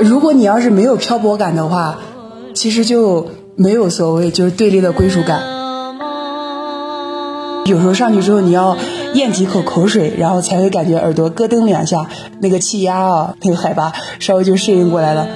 如果你要是没有漂泊感的话，其实就没有所谓就是对立的归属感。有时候上去之后，你要咽几口口水，然后才会感觉耳朵咯噔两下，那个气压啊，那个海拔稍微就适应过来了。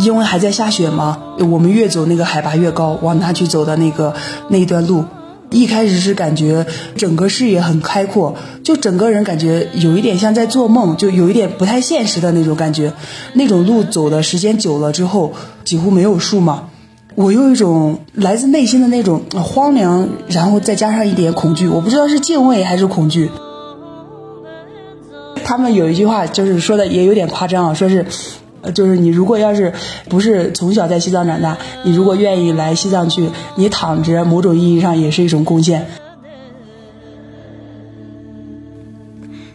因为还在下雪嘛，我们越走那个海拔越高，往那去走的那个那一段路，一开始是感觉整个视野很开阔，就整个人感觉有一点像在做梦，就有一点不太现实的那种感觉。那种路走的时间久了之后，几乎没有树嘛，我有一种来自内心的那种荒凉，然后再加上一点恐惧，我不知道是敬畏还是恐惧。他们有一句话就是说的也有点夸张啊，说是。呃，就是你如果要是不是从小在西藏长大，你如果愿意来西藏去，你躺着，某种意义上也是一种贡献。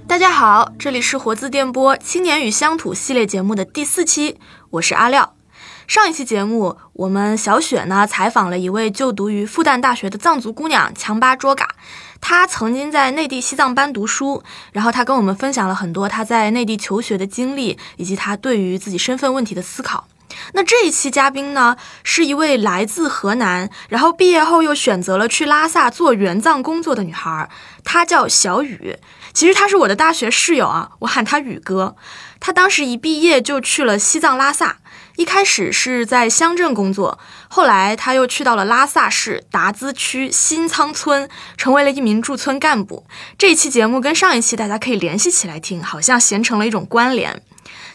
大家好，这里是活字电波青年与乡土系列节目的第四期，我是阿廖。上一期节目，我们小雪呢采访了一位就读于复旦大学的藏族姑娘强巴卓嘎。她曾经在内地西藏班读书，然后她跟我们分享了很多她在内地求学的经历，以及她对于自己身份问题的思考。那这一期嘉宾呢，是一位来自河南，然后毕业后又选择了去拉萨做援藏工作的女孩，她叫小雨。其实她是我的大学室友啊，我喊她雨哥。她当时一毕业就去了西藏拉萨。一开始是在乡镇工作，后来他又去到了拉萨市达孜区新仓村，成为了一名驻村干部。这一期节目跟上一期大家可以联系起来听，好像形成了一种关联。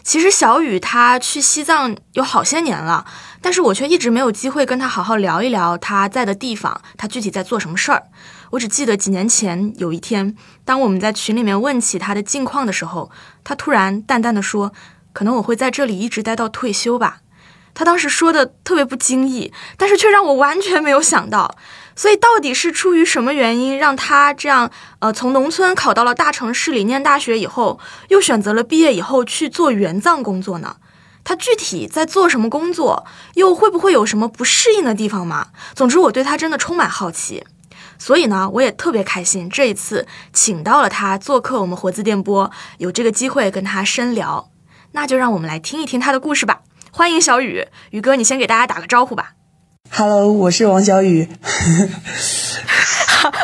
其实小雨他去西藏有好些年了，但是我却一直没有机会跟他好好聊一聊他在的地方，他具体在做什么事儿。我只记得几年前有一天，当我们在群里面问起他的近况的时候，他突然淡淡的说。可能我会在这里一直待到退休吧，他当时说的特别不经意，但是却让我完全没有想到。所以到底是出于什么原因，让他这样呃从农村考到了大城市里念大学以后，又选择了毕业以后去做援藏工作呢？他具体在做什么工作，又会不会有什么不适应的地方吗？总之，我对他真的充满好奇。所以呢，我也特别开心，这一次请到了他做客我们活字电波，有这个机会跟他深聊。那就让我们来听一听他的故事吧。欢迎小雨，雨哥，你先给大家打个招呼吧。Hello，我是王小雨。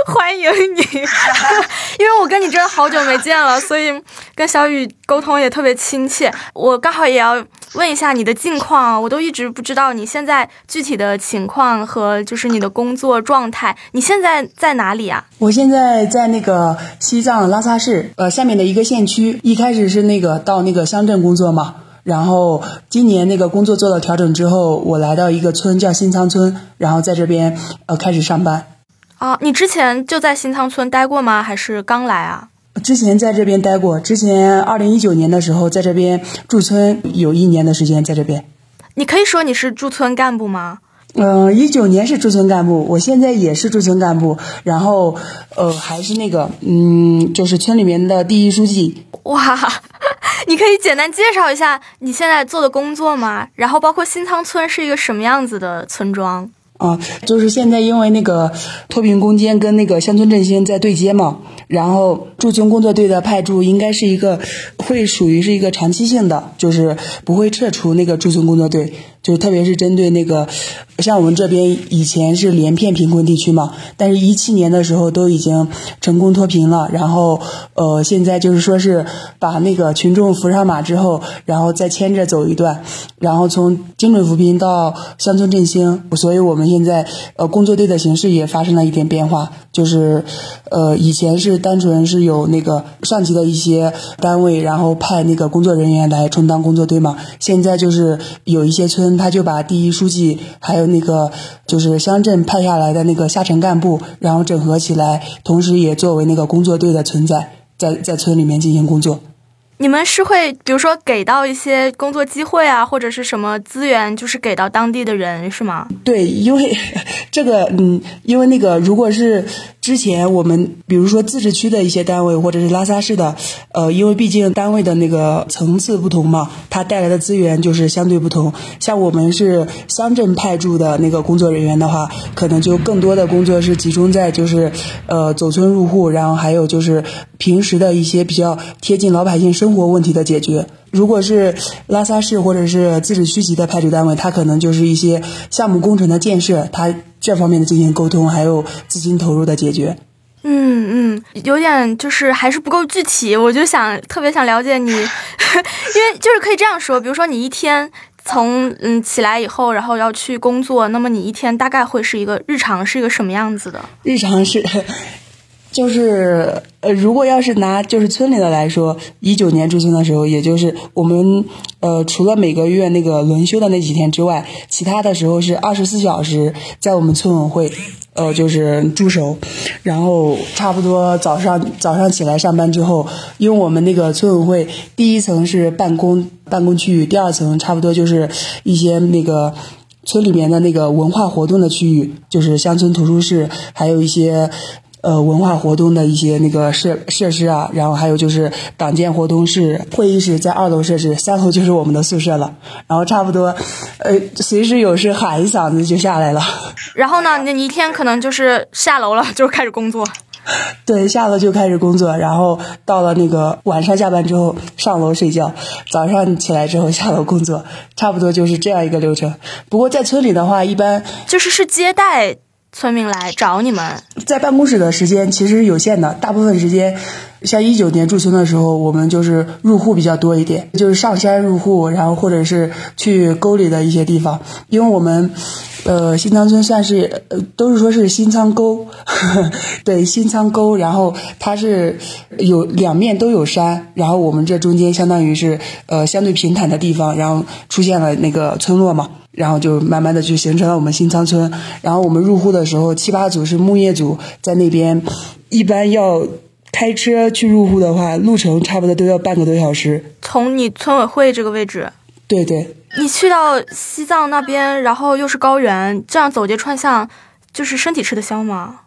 欢迎你，因为我跟你真的好久没见了，所以跟小雨沟通也特别亲切。我刚好也要问一下你的近况，我都一直不知道你现在具体的情况和就是你的工作状态。你现在在哪里啊？我现在在那个西藏拉萨市，呃，下面的一个县区。一开始是那个到那个乡镇工作嘛，然后今年那个工作做了调整之后，我来到一个村叫新仓村，然后在这边呃开始上班。啊，你之前就在新仓村待过吗？还是刚来啊？之前在这边待过，之前二零一九年的时候在这边驻村有一年的时间在这边。你可以说你是驻村干部吗？嗯，一九年是驻村干部，我现在也是驻村干部，然后呃还是那个嗯，就是村里面的第一书记。哇，你可以简单介绍一下你现在做的工作吗？然后包括新仓村是一个什么样子的村庄？啊，就是现在因为那个脱贫攻坚跟那个乡村振兴在对接嘛，然后驻村工作队的派驻应该是一个会属于是一个长期性的，就是不会撤出那个驻村工作队，就特别是针对那个像我们这边以前是连片贫困地区嘛，但是一七年的时候都已经成功脱贫了，然后呃现在就是说是把那个群众扶上马之后，然后再牵着走一段，然后从精准扶贫到乡村振兴，所以我们。现在呃，工作队的形式也发生了一点变化，就是呃，以前是单纯是有那个上级的一些单位，然后派那个工作人员来充当工作队嘛。现在就是有一些村，他就把第一书记还有那个就是乡镇派下来的那个下沉干部，然后整合起来，同时也作为那个工作队的存在，在在村里面进行工作。你们是会，比如说给到一些工作机会啊，或者是什么资源，就是给到当地的人，是吗？对，因为这个，嗯，因为那个，如果是之前我们比如说自治区的一些单位或者是拉萨市的，呃，因为毕竟单位的那个层次不同嘛，它带来的资源就是相对不同。像我们是乡镇派驻的那个工作人员的话，可能就更多的工作是集中在就是呃走村入户，然后还有就是平时的一些比较贴近老百姓生活问题的解决。如果是拉萨市或者是自治区级的派驻单位，它可能就是一些项目工程的建设，它这方面的进行沟通，还有资金投入的解决。嗯嗯，有点就是还是不够具体，我就想特别想了解你，因为就是可以这样说，比如说你一天从嗯起来以后，然后要去工作，那么你一天大概会是一个日常是一个什么样子的？日常是。就是呃，如果要是拿就是村里的来说，一九年驻村的时候，也就是我们呃，除了每个月那个轮休的那几天之外，其他的时候是二十四小时在我们村委会，呃，就是驻守。然后差不多早上早上起来上班之后，因为我们那个村委会第一层是办公办公区域，第二层差不多就是一些那个村里面的那个文化活动的区域，就是乡村图书室，还有一些。呃，文化活动的一些那个设设施啊，然后还有就是党建活动室、会议室在二楼设置，三楼就是我们的宿舍了。然后差不多，呃，随时有事喊一嗓子就下来了。然后呢，你一天可能就是下楼了就开始工作。对，下楼就开始工作，然后到了那个晚上下班之后上楼睡觉，早上起来之后下楼工作，差不多就是这样一个流程。不过在村里的话，一般就是是接待。村民来找你们，在办公室的时间其实是有限的，大部分时间，像一九年驻村的时候，我们就是入户比较多一点，就是上山入户，然后或者是去沟里的一些地方，因为我们，呃，新仓村算是，呃，都是说是新仓沟，对，新仓沟，然后它是有两面都有山，然后我们这中间相当于是，呃，相对平坦的地方，然后出现了那个村落嘛。然后就慢慢的就形成了我们新仓村。然后我们入户的时候，七八组是木业组在那边，一般要开车去入户的话，路程差不多都要半个多小时。从你村委会这个位置，对对，你去到西藏那边，然后又是高原，这样走街串巷，就是身体吃得消吗？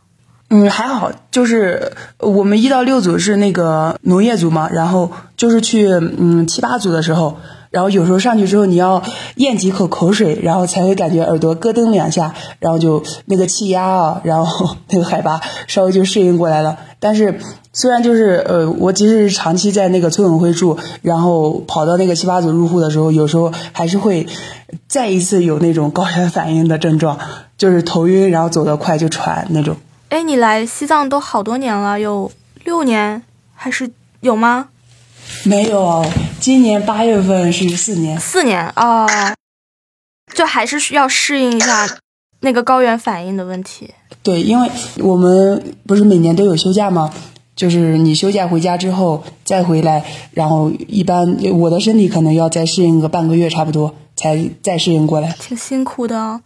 嗯，还好，就是我们一到六组是那个农业组嘛，然后就是去嗯七八组的时候。然后有时候上去之后，你要咽几口口水，然后才会感觉耳朵咯噔两下，然后就那个气压啊，然后那个海拔稍微就适应过来了。但是虽然就是呃，我即使是长期在那个村委会住，然后跑到那个七八组入户的时候，有时候还是会再一次有那种高原反应的症状，就是头晕，然后走得快就喘那种。哎，你来西藏都好多年了，有六年还是有吗？没有，今年八月份是四年。四年啊，就还是需要适应一下那个高原反应的问题。对，因为我们不是每年都有休假吗？就是你休假回家之后再回来，然后一般我的身体可能要再适应个半个月，差不多才再适应过来。挺辛苦的。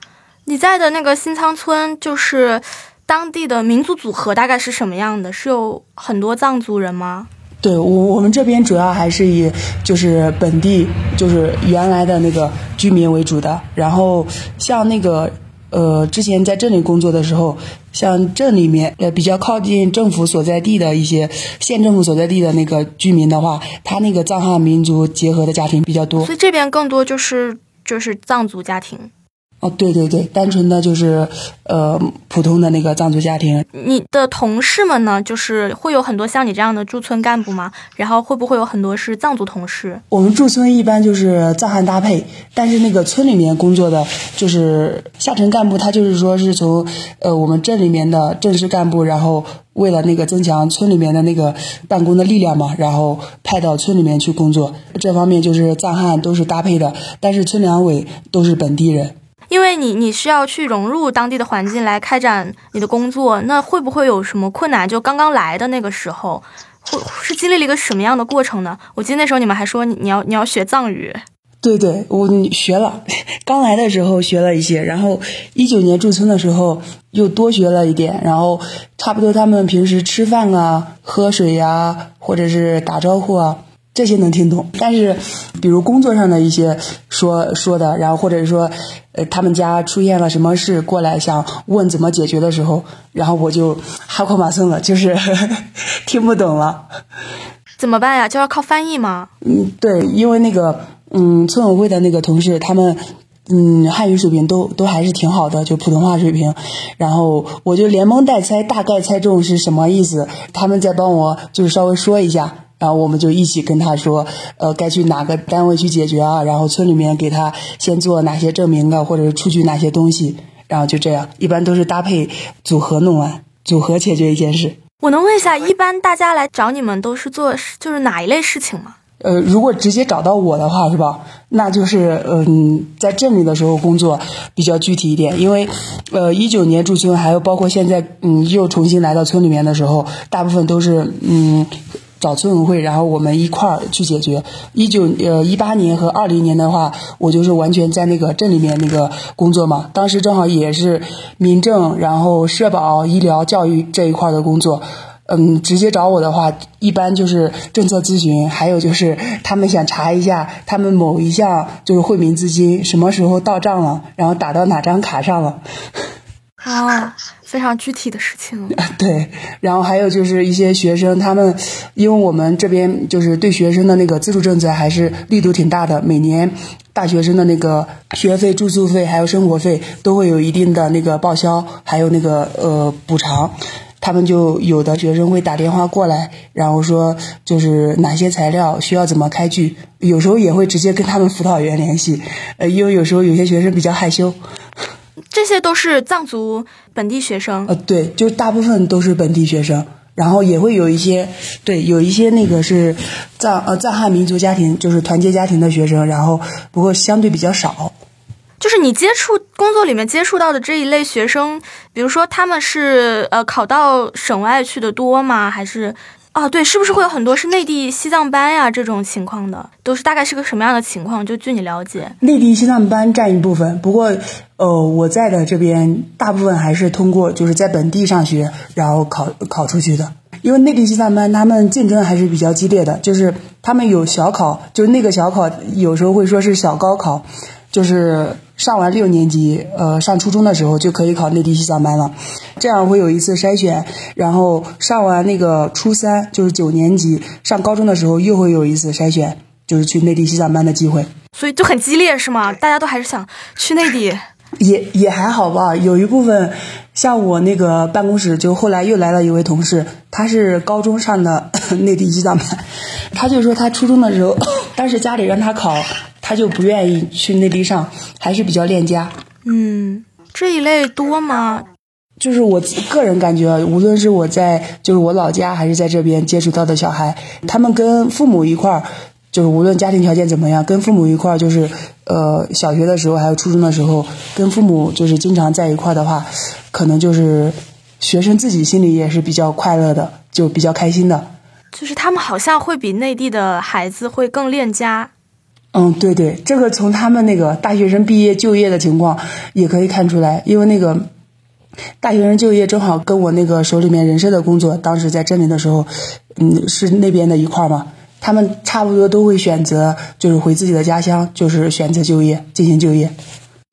你在的那个新仓村，就是当地的民族组合大概是什么样的？是有很多藏族人吗？对我，我们这边主要还是以就是本地就是原来的那个居民为主的。然后像那个呃，之前在镇里工作的时候，像镇里面呃比较靠近政府所在地的一些县政府所在地的那个居民的话，他那个藏汉民族结合的家庭比较多。所以这边更多就是就是藏族家庭。哦，对对对，单纯的就是，呃，普通的那个藏族家庭。你的同事们呢，就是会有很多像你这样的驻村干部吗？然后会不会有很多是藏族同事？我们驻村一般就是藏汉搭配，但是那个村里面工作的就是下沉干部，他就是说是从呃我们镇里面的正式干部，然后为了那个增强村里面的那个办公的力量嘛，然后派到村里面去工作。这方面就是藏汉都是搭配的，但是村两委都是本地人。因为你你需要去融入当地的环境来开展你的工作，那会不会有什么困难？就刚刚来的那个时候，会是经历了一个什么样的过程呢？我记得那时候你们还说你要你要学藏语。对对，我学了，刚来的时候学了一些，然后一九年驻村的时候又多学了一点，然后差不多他们平时吃饭啊、喝水呀，或者是打招呼啊。这些能听懂，但是比如工作上的一些说说的，然后或者是说，呃，他们家出现了什么事过来想问怎么解决的时候，然后我就哈库马森了，就是 听不懂了。怎么办呀？就要靠翻译吗？嗯，对，因为那个嗯，村委会的那个同事，他们嗯，汉语水平都都还是挺好的，就普通话水平。然后我就连蒙带猜，大概猜中是什么意思，他们再帮我就是稍微说一下。然后我们就一起跟他说，呃，该去哪个单位去解决啊？然后村里面给他先做哪些证明啊，或者是出具哪些东西，然后就这样，一般都是搭配组合弄完，组合解决一件事。我能问一下，一般大家来找你们都是做就是哪一类事情吗？呃，如果直接找到我的话，是吧？那就是嗯，在镇里的时候工作比较具体一点，因为呃，一九年驻村，还有包括现在嗯，又重新来到村里面的时候，大部分都是嗯。找村委会，然后我们一块儿去解决。一九呃一八年和二零年的话，我就是完全在那个镇里面那个工作嘛。当时正好也是民政，然后社保、医疗、教育这一块的工作。嗯，直接找我的话，一般就是政策咨询，还有就是他们想查一下他们某一项就是惠民资金什么时候到账了，然后打到哪张卡上了。啊。非常具体的事情，对，然后还有就是一些学生，他们因为我们这边就是对学生的那个资助政策还是力度挺大的，每年大学生的那个学费、住宿费还有生活费都会有一定的那个报销，还有那个呃补偿，他们就有的学生会打电话过来，然后说就是哪些材料需要怎么开具，有时候也会直接跟他们辅导员联系，呃，因为有时候有些学生比较害羞。这些都是藏族本地学生，呃，对，就大部分都是本地学生，然后也会有一些，对，有一些那个是藏呃藏汉民族家庭，就是团结家庭的学生，然后不过相对比较少。就是你接触工作里面接触到的这一类学生，比如说他们是呃考到省外去的多吗？还是？啊，对，是不是会有很多是内地西藏班呀这种情况的？都是大概是个什么样的情况？就据你了解，内地西藏班占一部分，不过，呃，我在的这边大部分还是通过就是在本地上学，然后考考出去的。因为内地西藏班他们竞争还是比较激烈的，就是他们有小考，就是那个小考有时候会说是小高考，就是。上完六年级，呃，上初中的时候就可以考内地西藏班了，这样会有一次筛选，然后上完那个初三，就是九年级上高中的时候又会有一次筛选，就是去内地西藏班的机会。所以就很激烈是吗？大家都还是想去内地？也也还好吧，有一部分像我那个办公室，就后来又来了一位同事，他是高中上的内地西藏班，他就说他初中的时候，当时家里让他考。他就不愿意去内地上，还是比较恋家。嗯，这一类多吗？就是我个人感觉，无论是我在就是我老家，还是在这边接触到的小孩，他们跟父母一块儿，就是无论家庭条件怎么样，跟父母一块儿，就是呃小学的时候还有初中的时候，跟父母就是经常在一块儿的话，可能就是学生自己心里也是比较快乐的，就比较开心的。就是他们好像会比内地的孩子会更恋家。嗯，对对，这个从他们那个大学生毕业就业的情况也可以看出来，因为那个大学生就业正好跟我那个手里面人事的工作，当时在镇里的时候，嗯，是那边的一块嘛，他们差不多都会选择就是回自己的家乡，就是选择就业进行就业。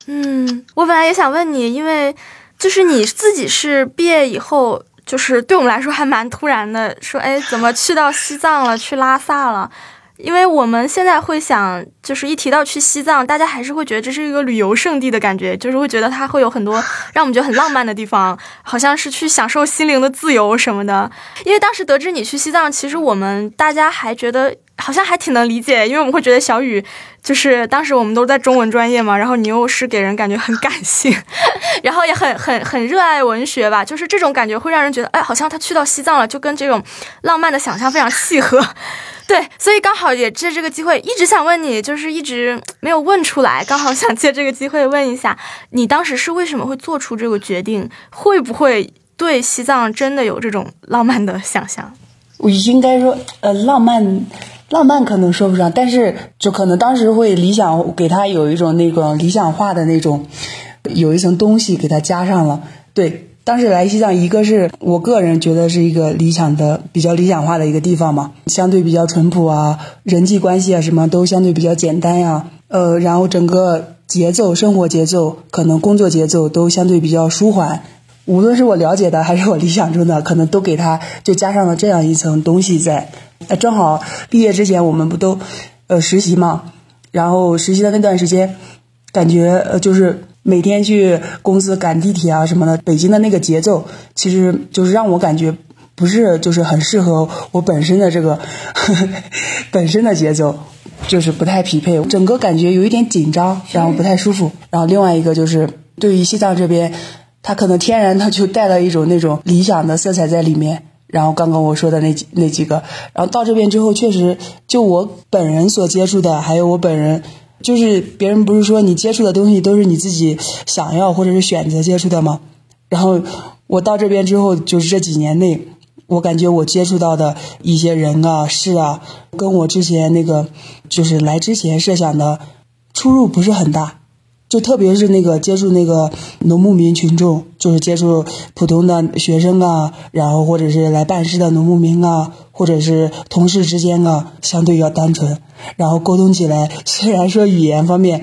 嗯，我本来也想问你，因为就是你自己是毕业以后，就是对我们来说还蛮突然的，说哎，怎么去到西藏了，去拉萨了？因为我们现在会想，就是一提到去西藏，大家还是会觉得这是一个旅游胜地的感觉，就是会觉得它会有很多 让我们觉得很浪漫的地方，好像是去享受心灵的自由什么的。因为当时得知你去西藏，其实我们大家还觉得好像还挺能理解，因为我们会觉得小雨就是当时我们都在中文专业嘛，然后你又是给人感觉很感性，然后也很很很热爱文学吧，就是这种感觉会让人觉得，哎，好像他去到西藏了，就跟这种浪漫的想象非常契合。对，所以刚好也借这个机会，一直想问你，就是一直没有问出来，刚好想借这个机会问一下，你当时是为什么会做出这个决定？会不会对西藏真的有这种浪漫的想象？我应该说，呃，浪漫，浪漫可能说不上，但是就可能当时会理想给他有一种那个理想化的那种，有一层东西给他加上了。对，当时来西藏，一个是我个人觉得是一个理想的、比较理想化的一个地方嘛，相对比较淳朴啊，人际关系啊什么都相对比较简单呀。呃，然后整个节奏、生活节奏，可能工作节奏都相对比较舒缓。无论是我了解的还是我理想中的，可能都给他就加上了这样一层东西在。呃，正好毕业之前我们不都呃实习嘛，然后实习的那段时间，感觉呃就是每天去公司赶地铁啊什么的，北京的那个节奏，其实就是让我感觉不是就是很适合我本身的这个呵呵 本身的节奏，就是不太匹配，整个感觉有一点紧张，然后不太舒服。然后另外一个就是对于西藏这边。它可能天然它就带了一种那种理想的色彩在里面，然后刚刚我说的那几那几个，然后到这边之后，确实就我本人所接触的，还有我本人，就是别人不是说你接触的东西都是你自己想要或者是选择接触的吗？然后我到这边之后，就是这几年内，我感觉我接触到的一些人啊事啊，跟我之前那个就是来之前设想的出入不是很大。就特别是那个接触那个农牧民群众，就是接触普通的学生啊，然后或者是来办事的农牧民啊，或者是同事之间啊，相对要单纯，然后沟通起来，虽然说语言方面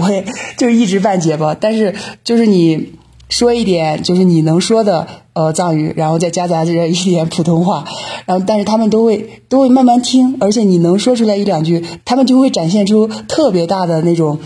我也就一知半解吧，但是就是你说一点就是你能说的呃藏语，然后再夹杂着一点普通话，然后但是他们都会都会慢慢听，而且你能说出来一两句，他们就会展现出特别大的那种。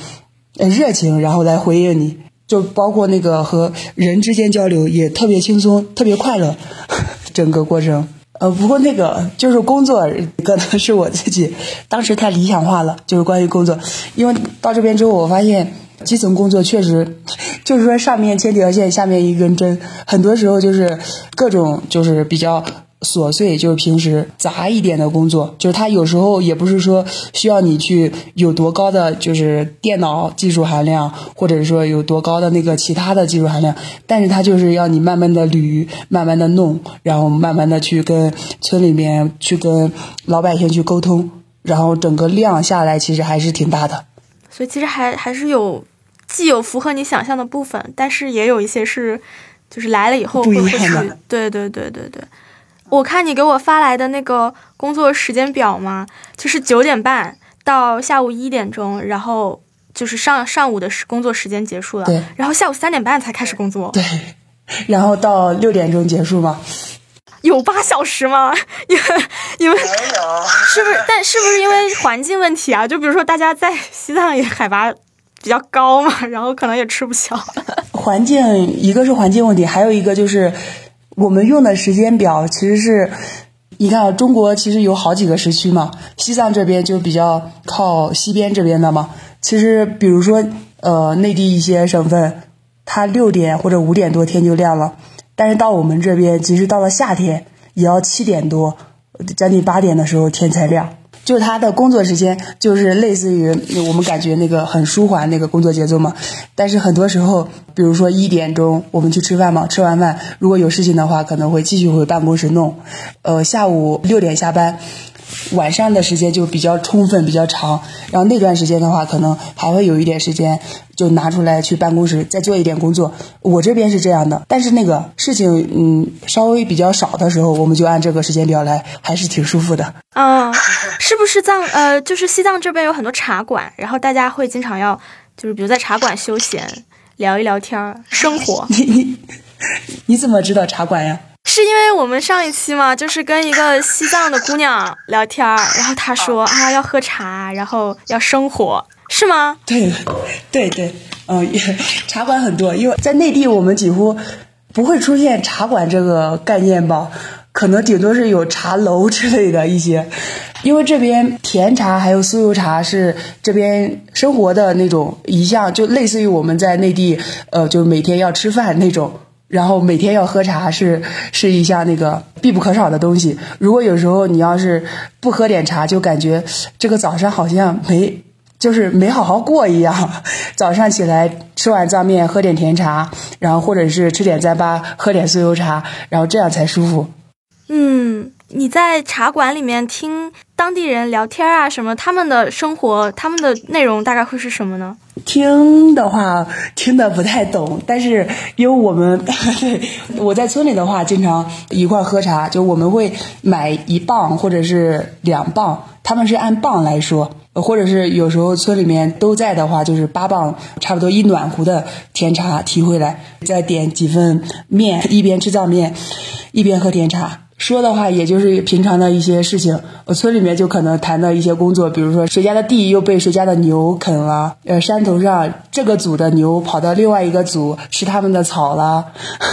热情，然后来回应你，就包括那个和人之间交流也特别轻松，特别快乐，整个过程。呃，不过那个就是工作，可能是我自己当时太理想化了，就是关于工作，因为到这边之后，我发现基层工作确实就是说上面千条线，下面一根针，很多时候就是各种就是比较。琐碎就是平时杂一点的工作，就是他有时候也不是说需要你去有多高的就是电脑技术含量，或者说有多高的那个其他的技术含量，但是他就是要你慢慢的捋，慢慢的弄，然后慢慢的去跟村里面去跟老百姓去沟通，然后整个量下来其实还是挺大的。所以其实还还是有既有符合你想象的部分，但是也有一些是就是来了以后会会去。对对对对对。我看你给我发来的那个工作时间表嘛，就是九点半到下午一点钟，然后就是上上午的时工作时间结束了，对，然后下午三点半才开始工作，对，然后到六点钟结束吗？有八小时吗？因为因为是不是？但是不是因为环境问题啊？就比如说大家在西藏也海拔比较高嘛，然后可能也吃不消。环境一个是环境问题，还有一个就是。我们用的时间表其实是，你看啊中国其实有好几个时区嘛，西藏这边就比较靠西边这边的嘛。其实比如说，呃，内地一些省份，它六点或者五点多天就亮了，但是到我们这边，即使到了夏天，也要七点多，将近八点的时候天才亮。就他的工作时间，就是类似于我们感觉那个很舒缓那个工作节奏嘛。但是很多时候，比如说一点钟我们去吃饭嘛，吃完饭如果有事情的话，可能会继续回办公室弄。呃，下午六点下班。晚上的时间就比较充分，比较长，然后那段时间的话，可能还会有一点时间，就拿出来去办公室再做一点工作。我这边是这样的，但是那个事情，嗯，稍微比较少的时候，我们就按这个时间表来，还是挺舒服的。啊，是不是藏呃，就是西藏这边有很多茶馆，然后大家会经常要，就是比如在茶馆休闲，聊一聊天儿生活。你你你怎么知道茶馆呀？是因为我们上一期嘛，就是跟一个西藏的姑娘聊天儿，然后她说啊要喝茶，然后要生活，是吗？对，对对，嗯，茶馆很多，因为在内地我们几乎不会出现茶馆这个概念吧，可能顶多是有茶楼之类的一些，因为这边甜茶还有酥油茶是这边生活的那种一项，就类似于我们在内地，呃，就是每天要吃饭那种。然后每天要喝茶是是一项那个必不可少的东西。如果有时候你要是不喝点茶，就感觉这个早上好像没就是没好好过一样。早上起来吃碗藏面，喝点甜茶，然后或者是吃点糌粑，喝点酥油茶，然后这样才舒服。嗯，你在茶馆里面听。当地人聊天啊什么，他们的生活，他们的内容大概会是什么呢？听的话听得不太懂，但是因为我们对 我在村里的话，经常一块喝茶，就我们会买一磅或者是两磅，他们是按磅来说，或者是有时候村里面都在的话，就是八磅，差不多一暖壶的甜茶提回来，再点几份面，一边吃藏面，一边喝甜茶。说的话也就是平常的一些事情，我村里面就可能谈的一些工作，比如说谁家的地又被谁家的牛啃了，呃，山头上这个组的牛跑到另外一个组吃他们的草了，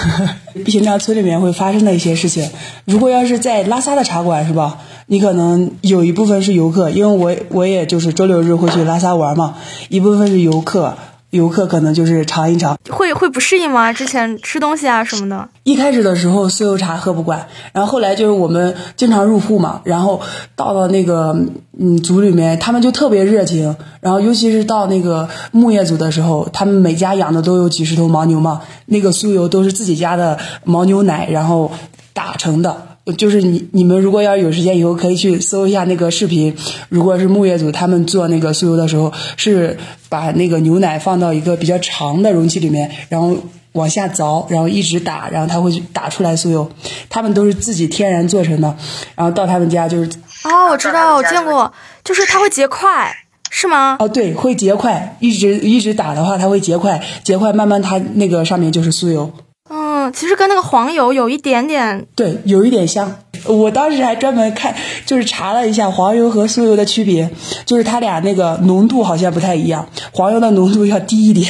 平常村里面会发生的一些事情。如果要是在拉萨的茶馆是吧，你可能有一部分是游客，因为我我也就是周六日会去拉萨玩嘛，一部分是游客。游客可能就是尝一尝，会会不适应吗？之前吃东西啊什么的。一开始的时候，酥油茶喝不惯，然后后来就是我们经常入户嘛，然后到了那个嗯组里面，他们就特别热情，然后尤其是到那个牧业组的时候，他们每家养的都有几十头牦牛嘛，那个酥油都是自己家的牦牛奶，然后打成的。就是你你们如果要有时间以后可以去搜一下那个视频，如果是木业组他们做那个酥油的时候，是把那个牛奶放到一个比较长的容器里面，然后往下凿，然后一直打，然后它会打出来酥油。他们都是自己天然做成的，然后到他们家就是哦，我知道，我见过，就是它会结块，是吗？哦，对，会结块，一直一直打的话，它会结块，结块慢慢它那个上面就是酥油。嗯，其实跟那个黄油有一点点，对，有一点像。我当时还专门看，就是查了一下黄油和酥油的区别，就是它俩那个浓度好像不太一样，黄油的浓度要低一点。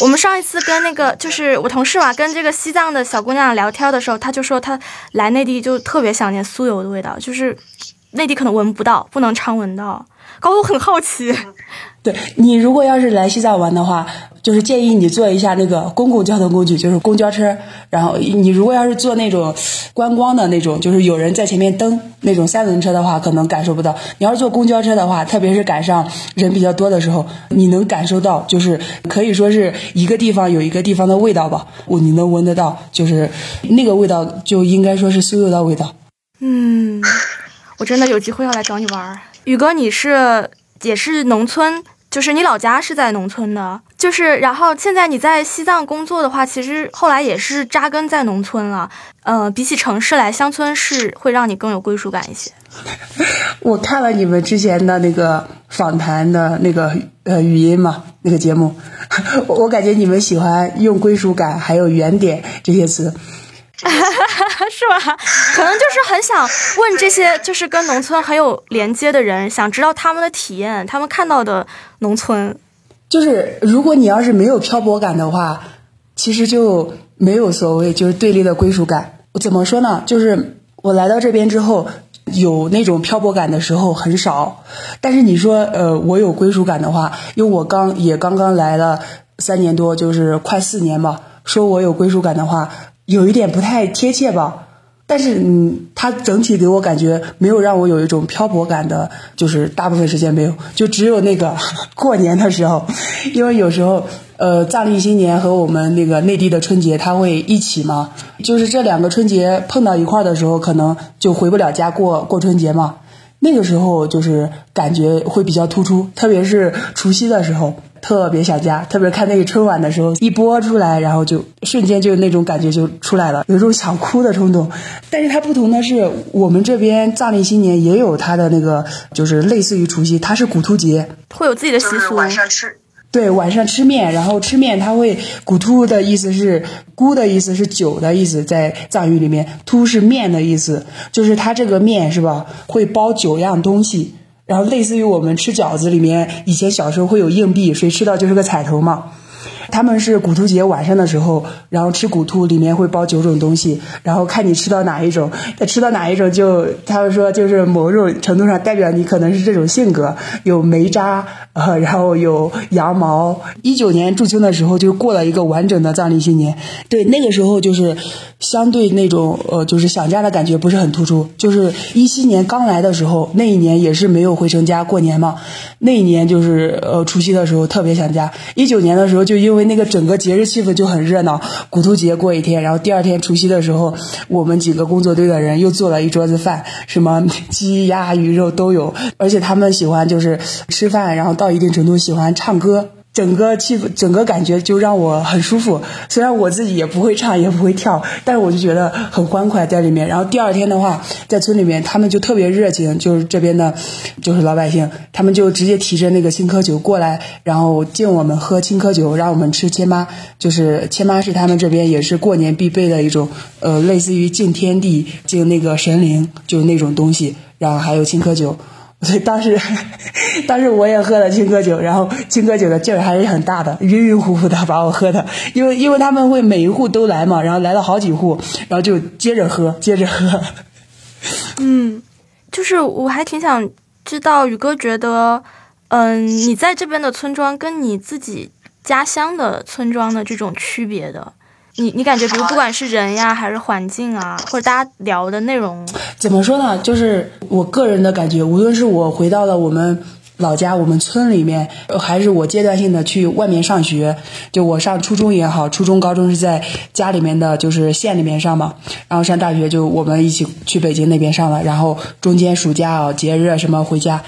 我们上一次跟那个就是我同事嘛，跟这个西藏的小姑娘聊天的时候，她就说她来内地就特别想念酥油的味道，就是内地可能闻不到，不能常闻到。搞得我很好奇。对你如果要是来西藏玩的话，就是建议你坐一下那个公共交通工具，就是公交车。然后你如果要是坐那种观光的那种，就是有人在前面蹬那种三轮车的话，可能感受不到。你要是坐公交车的话，特别是赶上人比较多的时候，你能感受到，就是可以说是一个地方有一个地方的味道吧。我你能闻得到，就是那个味道就应该说是酥油的味道。嗯，我真的有机会要来找你玩。宇哥，你是也是农村，就是你老家是在农村的，就是然后现在你在西藏工作的话，其实后来也是扎根在农村了。呃，比起城市来，乡村是会让你更有归属感一些。我看了你们之前的那个访谈的那个呃语音嘛，那个节目，我感觉你们喜欢用归属感还有原点这些词。是吧？可能就是很想问这些，就是跟农村很有连接的人，想知道他们的体验，他们看到的农村。就是如果你要是没有漂泊感的话，其实就没有所谓就是对立的归属感。怎么说呢？就是我来到这边之后，有那种漂泊感的时候很少。但是你说呃，我有归属感的话，因为我刚也刚刚来了三年多，就是快四年吧。说我有归属感的话。有一点不太贴切吧，但是嗯，它整体给我感觉没有让我有一种漂泊感的，就是大部分时间没有，就只有那个 过年的时候，因为有时候呃，藏历新年和我们那个内地的春节它会一起嘛，就是这两个春节碰到一块儿的时候，可能就回不了家过过春节嘛，那个时候就是感觉会比较突出，特别是除夕的时候。特别想家，特别看那个春晚的时候，一播出来，然后就瞬间就那种感觉就出来了，有一种想哭的冲动。但是它不同的是，我们这边藏历新年也有它的那个，就是类似于除夕，它是古突节，会有自己的习俗。晚上吃，对，晚上吃面，然后吃面，它会古突的意思是姑的意思是酒的意思，在藏语里面，突是面的意思，就是它这个面是吧，会包九样东西。然后类似于我们吃饺子里面，以前小时候会有硬币，谁吃到就是个彩头嘛。他们是骨突节晚上的时候，然后吃骨突，里面会包九种东西，然后看你吃到哪一种，吃到哪一种就他们说就是某种程度上代表你可能是这种性格，有煤渣，呃，然后有羊毛。一九年驻青的时候就过了一个完整的藏历新年，对，那个时候就是相对那种呃就是想家的感觉不是很突出，就是一七年刚来的时候，那一年也是没有回成家过年嘛，那一年就是呃除夕的时候特别想家，一九年的时候就因为。那个整个节日气氛就很热闹。骨头节过一天，然后第二天除夕的时候，我们几个工作队的人又做了一桌子饭，什么鸡鸭鱼肉都有，而且他们喜欢就是吃饭，然后到一定程度喜欢唱歌。整个气氛，整个感觉就让我很舒服。虽然我自己也不会唱，也不会跳，但是我就觉得很欢快在里面。然后第二天的话，在村里面，他们就特别热情，就是这边的，就是老百姓，他们就直接提着那个青稞酒过来，然后敬我们喝青稞酒，让我们吃千妈。就是千妈是他们这边也是过年必备的一种，呃，类似于敬天地、敬那个神灵，就是那种东西。然后还有青稞酒。所以当时，当时我也喝了青稞酒，然后青稞酒的劲儿还是很大的，晕晕乎乎的把我喝的，因为因为他们会每一户都来嘛，然后来了好几户，然后就接着喝，接着喝。嗯，就是我还挺想知道宇哥觉得，嗯，你在这边的村庄跟你自己家乡的村庄的这种区别的。你你感觉，比如不管是人呀，还是环境啊，或者大家聊的内容，怎么说呢？就是我个人的感觉，无论是我回到了我们老家、我们村里面，还是我阶段性的去外面上学，就我上初中也好，初中、高中是在家里面的，就是县里面上嘛。然后上大学就我们一起去北京那边上了，然后中间暑假啊、节日什么回家，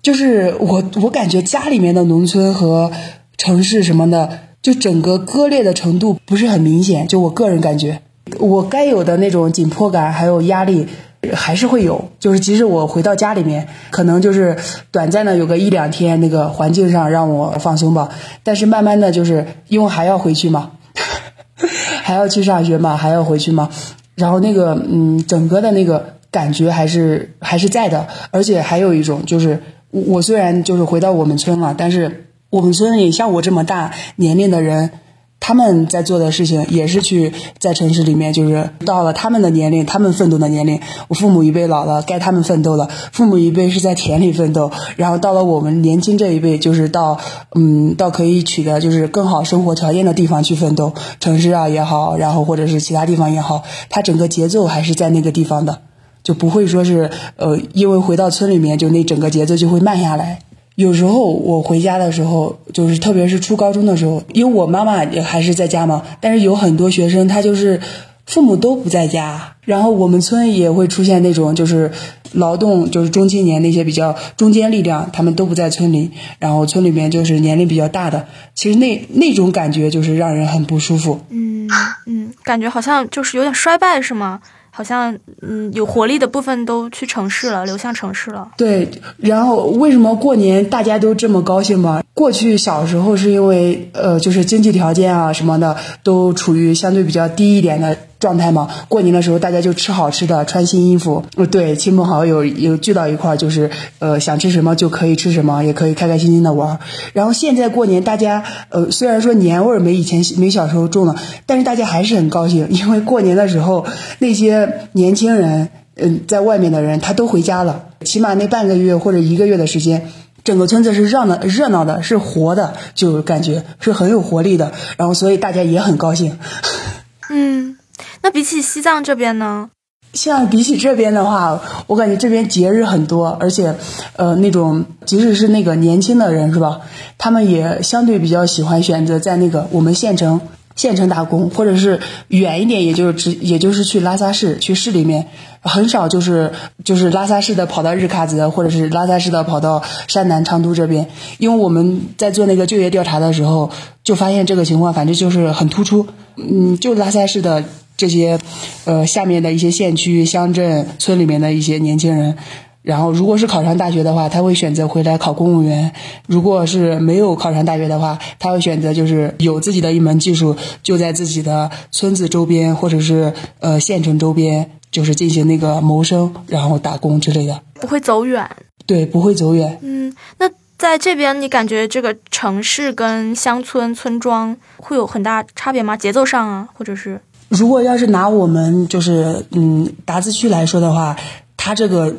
就是我我感觉家里面的农村和城市什么的。就整个割裂的程度不是很明显，就我个人感觉，我该有的那种紧迫感还有压力还是会有。就是即使我回到家里面，可能就是短暂的有个一两天，那个环境上让我放松吧。但是慢慢的就是因为还要回去嘛，还要去上学嘛，还要回去嘛。然后那个嗯，整个的那个感觉还是还是在的。而且还有一种就是，我虽然就是回到我们村了，但是。我们村里像我这么大年龄的人，他们在做的事情也是去在城市里面，就是到了他们的年龄，他们奋斗的年龄。我父母一辈老了，该他们奋斗了。父母一辈是在田里奋斗，然后到了我们年轻这一辈，就是到嗯，到可以取得就是更好生活条件的地方去奋斗，城市啊也好，然后或者是其他地方也好，它整个节奏还是在那个地方的，就不会说是呃，因为回到村里面，就那整个节奏就会慢下来。有时候我回家的时候，就是特别是初高中的时候，因为我妈妈也还是在家嘛。但是有很多学生，他就是父母都不在家，然后我们村也会出现那种就是劳动就是中青年那些比较中坚力量，他们都不在村里，然后村里面就是年龄比较大的，其实那那种感觉就是让人很不舒服。嗯嗯，感觉好像就是有点衰败，是吗？好像嗯，有活力的部分都去城市了，流向城市了。对，然后为什么过年大家都这么高兴吗？过去小时候是因为呃，就是经济条件啊什么的都处于相对比较低一点的。状态嘛，过年的时候大家就吃好吃的，穿新衣服。对，亲朋好友有聚到一块儿，就是呃想吃什么就可以吃什么，也可以开开心心的玩儿。然后现在过年，大家呃虽然说年味儿没以前没小时候重了，但是大家还是很高兴，因为过年的时候那些年轻人嗯在外面的人他都回家了，起码那半个月或者一个月的时间，整个村子是热闹热闹的，是活的，就感觉是很有活力的。然后所以大家也很高兴。嗯。那比起西藏这边呢？像比起这边的话，我感觉这边节日很多，而且，呃，那种即使是那个年轻的人是吧，他们也相对比较喜欢选择在那个我们县城县城打工，或者是远一点，也就是直也就是去拉萨市去市里面，很少就是就是拉萨市的跑到日喀则，或者是拉萨市的跑到山南昌都这边，因为我们在做那个就业调查的时候，就发现这个情况，反正就是很突出，嗯，就拉萨市的。这些，呃，下面的一些县区、乡镇、村里面的一些年轻人，然后如果是考上大学的话，他会选择回来考公务员；如果是没有考上大学的话，他会选择就是有自己的一门技术，就在自己的村子周边或者是呃县城周边，就是进行那个谋生，然后打工之类的，不会走远。对，不会走远。嗯，那在这边，你感觉这个城市跟乡村村庄会有很大差别吗？节奏上啊，或者是？如果要是拿我们就是嗯达孜区来说的话，它这个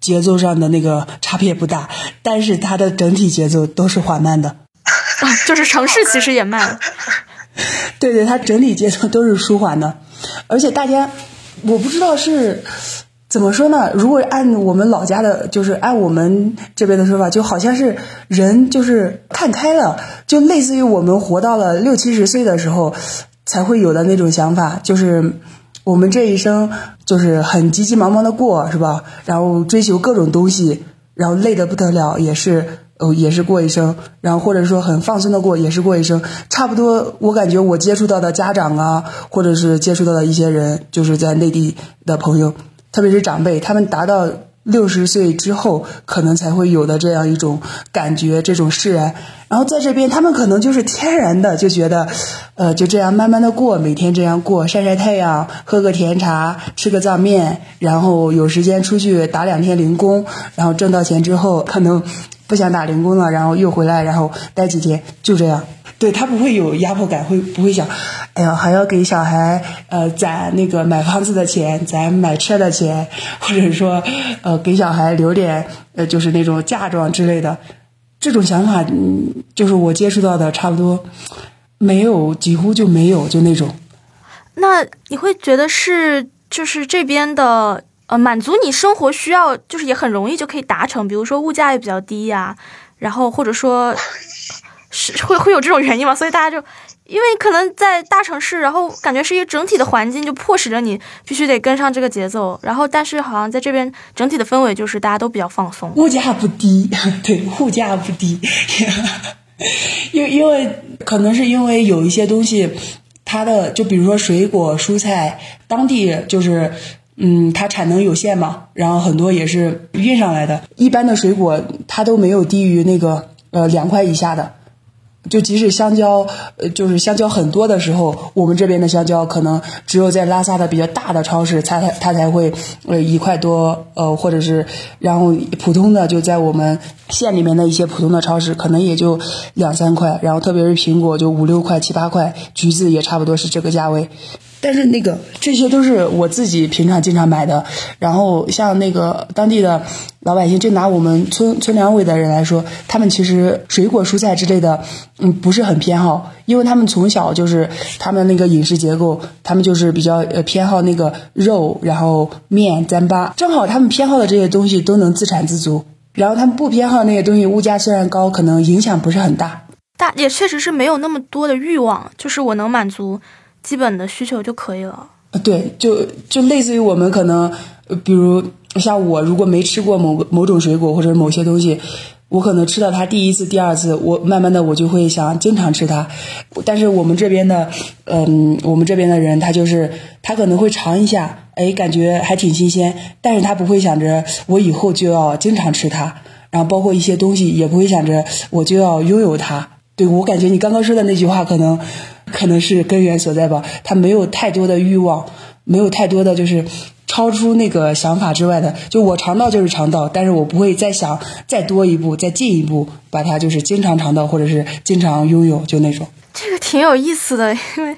节奏上的那个差别不大，但是它的整体节奏都是缓慢的。啊 就是城市其实也慢。对对，它整体节奏都是舒缓的，而且大家我不知道是怎么说呢？如果按我们老家的，就是按我们这边的说法，就好像是人就是看开了，就类似于我们活到了六七十岁的时候才会有的那种想法，就是我们这一生就是很急急忙忙的过，是吧？然后追求各种东西，然后累得不得了，也是哦，也是过一生。然后或者说很放松的过，也是过一生。差不多，我感觉我接触到的家长啊，或者是接触到的一些人，就是在内地的朋友。特别是长辈，他们达到六十岁之后，可能才会有的这样一种感觉，这种释然。然后在这边，他们可能就是天然的就觉得，呃，就这样慢慢的过，每天这样过，晒晒太阳，喝个甜茶，吃个藏面，然后有时间出去打两天零工，然后挣到钱之后，可能不想打零工了，然后又回来，然后待几天，就这样。对他不会有压迫感，会不会想，哎呀，还要给小孩呃攒那个买房子的钱，攒买车的钱，或者说呃给小孩留点呃就是那种嫁妆之类的，这种想法，嗯，就是我接触到的差不多没有，几乎就没有，就那种。那你会觉得是就是这边的呃满足你生活需要，就是也很容易就可以达成，比如说物价也比较低呀，然后或者说。是会会有这种原因吗？所以大家就，因为可能在大城市，然后感觉是一个整体的环境，就迫使着你必须得跟上这个节奏。然后，但是好像在这边整体的氛围就是大家都比较放松，物价不低，对，物价不低，因因为可能是因为有一些东西，它的就比如说水果蔬菜，当地就是嗯，它产能有限嘛，然后很多也是运上来的，一般的水果它都没有低于那个呃两块以下的。就即使香蕉，呃，就是香蕉很多的时候，我们这边的香蕉可能只有在拉萨的比较大的超市，它才它才会呃一块多，呃，或者是然后普通的就在我们县里面的一些普通的超市，可能也就两三块，然后特别是苹果就五六块七八块，橘子也差不多是这个价位。但是那个这些都是我自己平常经常买的，然后像那个当地的老百姓，就拿我们村村两委的人来说，他们其实水果蔬菜之类的，嗯，不是很偏好，因为他们从小就是他们那个饮食结构，他们就是比较呃偏好那个肉，然后面、糌粑，正好他们偏好的这些东西都能自产自足，然后他们不偏好那些东西，物价虽然高，可能影响不是很大，大也确实是没有那么多的欲望，就是我能满足。基本的需求就可以了。对，就就类似于我们可能，比如像我，如果没吃过某某种水果或者某些东西，我可能吃到它第一次、第二次，我慢慢的我就会想经常吃它。但是我们这边的，嗯，我们这边的人他就是他可能会尝一下，哎，感觉还挺新鲜，但是他不会想着我以后就要经常吃它，然后包括一些东西也不会想着我就要拥有它。对我感觉你刚刚说的那句话可能。可能是根源所在吧，他没有太多的欲望，没有太多的就是超出那个想法之外的。就我尝到就是尝到，但是我不会再想再多一步，再进一步，把它就是经常尝到，或者是经常拥有，就那种。这个挺有意思的，因为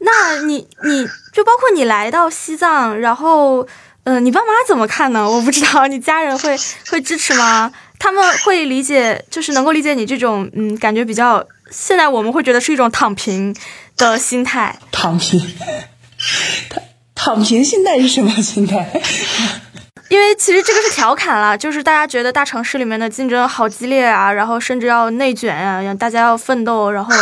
那你你就包括你来到西藏，然后嗯，你爸妈怎么看呢？我不知道，你家人会会支持吗？他们会理解，就是能够理解你这种嗯，感觉比较。现在我们会觉得是一种躺平的心态。躺平，躺躺平心态是什么心态？因为其实这个是调侃啦，就是大家觉得大城市里面的竞争好激烈啊，然后甚至要内卷啊，让大家要奋斗，然后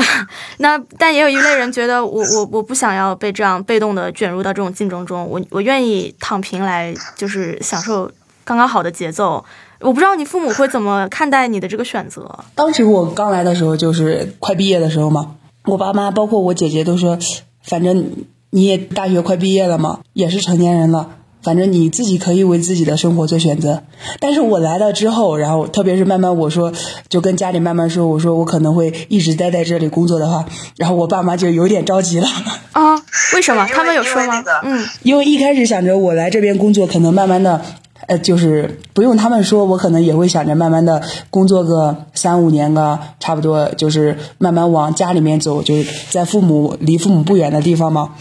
那但也有一类人觉得我我我不想要被这样被动的卷入到这种竞争中，我我愿意躺平来就是享受刚刚好的节奏。我不知道你父母会怎么看待你的这个选择。当时我刚来的时候，就是快毕业的时候嘛，我爸妈包括我姐姐都说，反正你也大学快毕业了嘛，也是成年人了，反正你自己可以为自己的生活做选择。但是我来了之后，然后特别是慢慢我说，就跟家里慢慢说，我说我可能会一直待在这里工作的话，然后我爸妈就有点着急了。啊？为什么？他们有说吗？嗯，因为一开始想着我来这边工作，可能慢慢的。呃，就是不用他们说，我可能也会想着慢慢的工作个三五年个，差不多就是慢慢往家里面走，就是在父母离父母不远的地方嘛。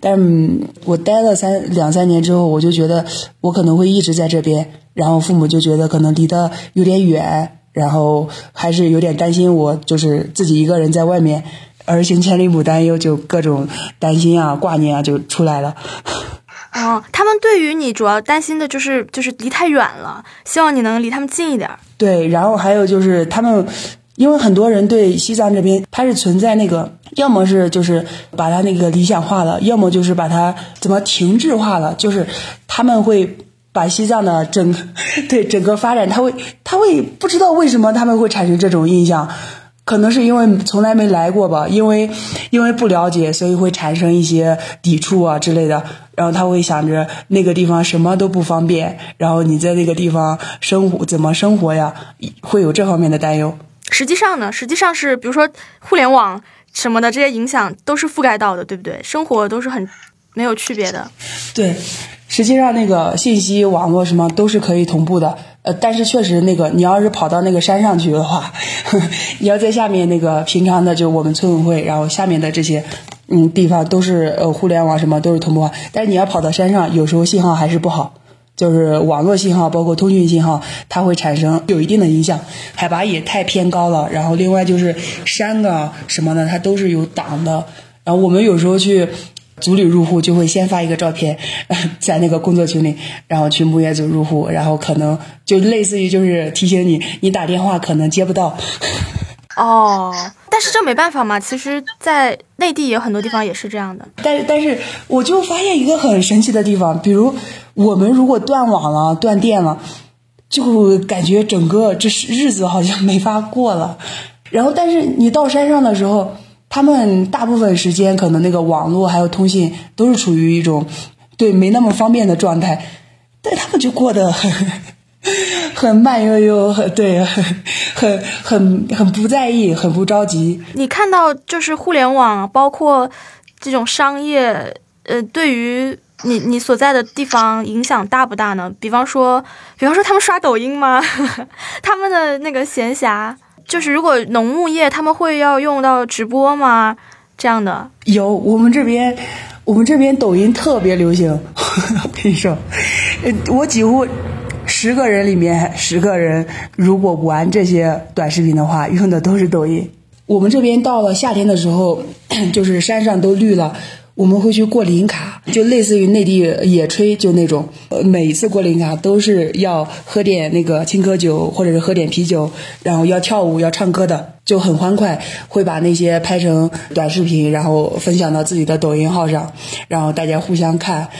但我待了三两三年之后，我就觉得我可能会一直在这边，然后父母就觉得可能离得有点远，然后还是有点担心我，就是自己一个人在外面，儿行千里母担忧，就各种担心啊、挂念啊就出来了。哦，他们对于你主要担心的就是就是离太远了，希望你能离他们近一点。对，然后还有就是他们，因为很多人对西藏这边，它是存在那个，要么是就是把它那个理想化了，要么就是把它怎么停滞化了，就是他们会把西藏的整对整个发展，他会他会不知道为什么他们会产生这种印象。可能是因为从来没来过吧，因为因为不了解，所以会产生一些抵触啊之类的。然后他会想着那个地方什么都不方便，然后你在那个地方生活怎么生活呀？会有这方面的担忧。实际上呢，实际上是比如说互联网什么的这些影响都是覆盖到的，对不对？生活都是很没有区别的。对，实际上那个信息网络什么都是可以同步的。呃，但是确实那个，你要是跑到那个山上去的话，你要在下面那个平常的就我们村委会，然后下面的这些嗯地方都是呃互联网什么都是同步，但是你要跑到山上，有时候信号还是不好，就是网络信号包括通讯信号，它会产生有一定的影响，海拔也太偏高了，然后另外就是山啊什么的，它都是有挡的，然后我们有时候去。组里入户就会先发一个照片，在那个工作群里，然后去木业组入户，然后可能就类似于就是提醒你，你打电话可能接不到。哦，但是这没办法嘛，其实，在内地也有很多地方也是这样的。但但是我就发现一个很神奇的地方，比如我们如果断网了、断电了，就感觉整个这是日子好像没法过了。然后，但是你到山上的时候。他们大部分时间可能那个网络还有通信都是处于一种对没那么方便的状态，但他们就过得很 很慢悠悠，很对，很很很很不在意，很不着急。你看到就是互联网，包括这种商业，呃，对于你你所在的地方影响大不大呢？比方说，比方说他们刷抖音吗？他们的那个闲暇。就是如果农牧业他们会要用到直播吗？这样的有，我们这边我们这边抖音特别流行。我跟你说，我几乎十个人里面十个人，如果玩这些短视频的话，用的都是抖音。我们这边到了夏天的时候，就是山上都绿了。我们会去过林卡，就类似于内地野炊，就那种，呃，每一次过林卡都是要喝点那个青稞酒，或者是喝点啤酒，然后要跳舞要唱歌的，就很欢快，会把那些拍成短视频，然后分享到自己的抖音号上，然后大家互相看。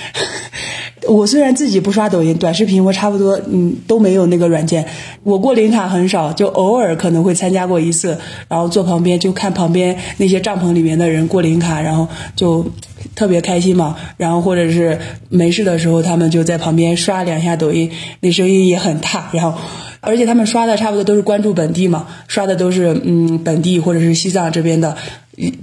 我虽然自己不刷抖音短视频，我差不多嗯都没有那个软件。我过林卡很少，就偶尔可能会参加过一次，然后坐旁边就看旁边那些帐篷里面的人过林卡，然后就特别开心嘛。然后或者是没事的时候，他们就在旁边刷两下抖音，那声音也很大。然后 而且他们刷的差不多都是关注本地嘛，刷的都是嗯本地或者是西藏这边的，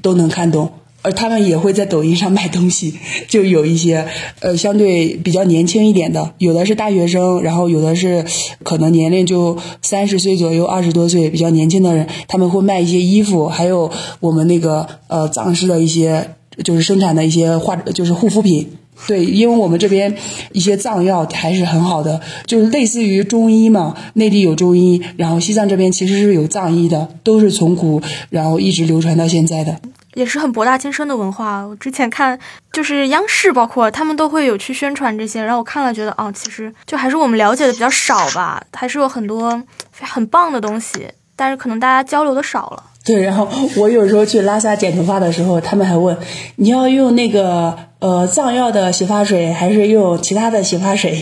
都能看懂。而他们也会在抖音上卖东西，就有一些呃相对比较年轻一点的，有的是大学生，然后有的是可能年龄就三十岁左右、二十多岁比较年轻的人，他们会卖一些衣服，还有我们那个呃藏式的一些就是生产的一些化就是护肤品。对，因为我们这边一些藏药还是很好的，就是类似于中医嘛，内地有中医，然后西藏这边其实是有藏医的，都是从古然后一直流传到现在的。也是很博大精深的文化。我之前看，就是央视，包括他们都会有去宣传这些。然后我看了，觉得哦，其实就还是我们了解的比较少吧，还是有很多很棒的东西，但是可能大家交流的少了。对，然后我有时候去拉萨剪头发的时候，他们还问你要用那个呃藏药的洗发水，还是用其他的洗发水？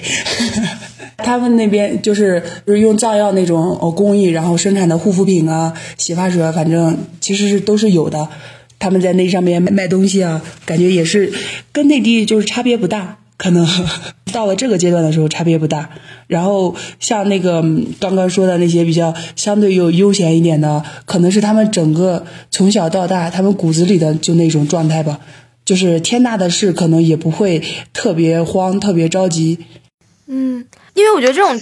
他们那边就是就是用藏药那种呃工艺，然后生产的护肤品啊、洗发水，反正其实是都是有的。他们在那上面卖东西啊，感觉也是跟内地就是差别不大，可能 到了这个阶段的时候差别不大。然后像那个刚刚说的那些比较相对又悠闲一点的，可能是他们整个从小到大他们骨子里的就那种状态吧，就是天大的事可能也不会特别慌、特别着急。嗯，因为我觉得这种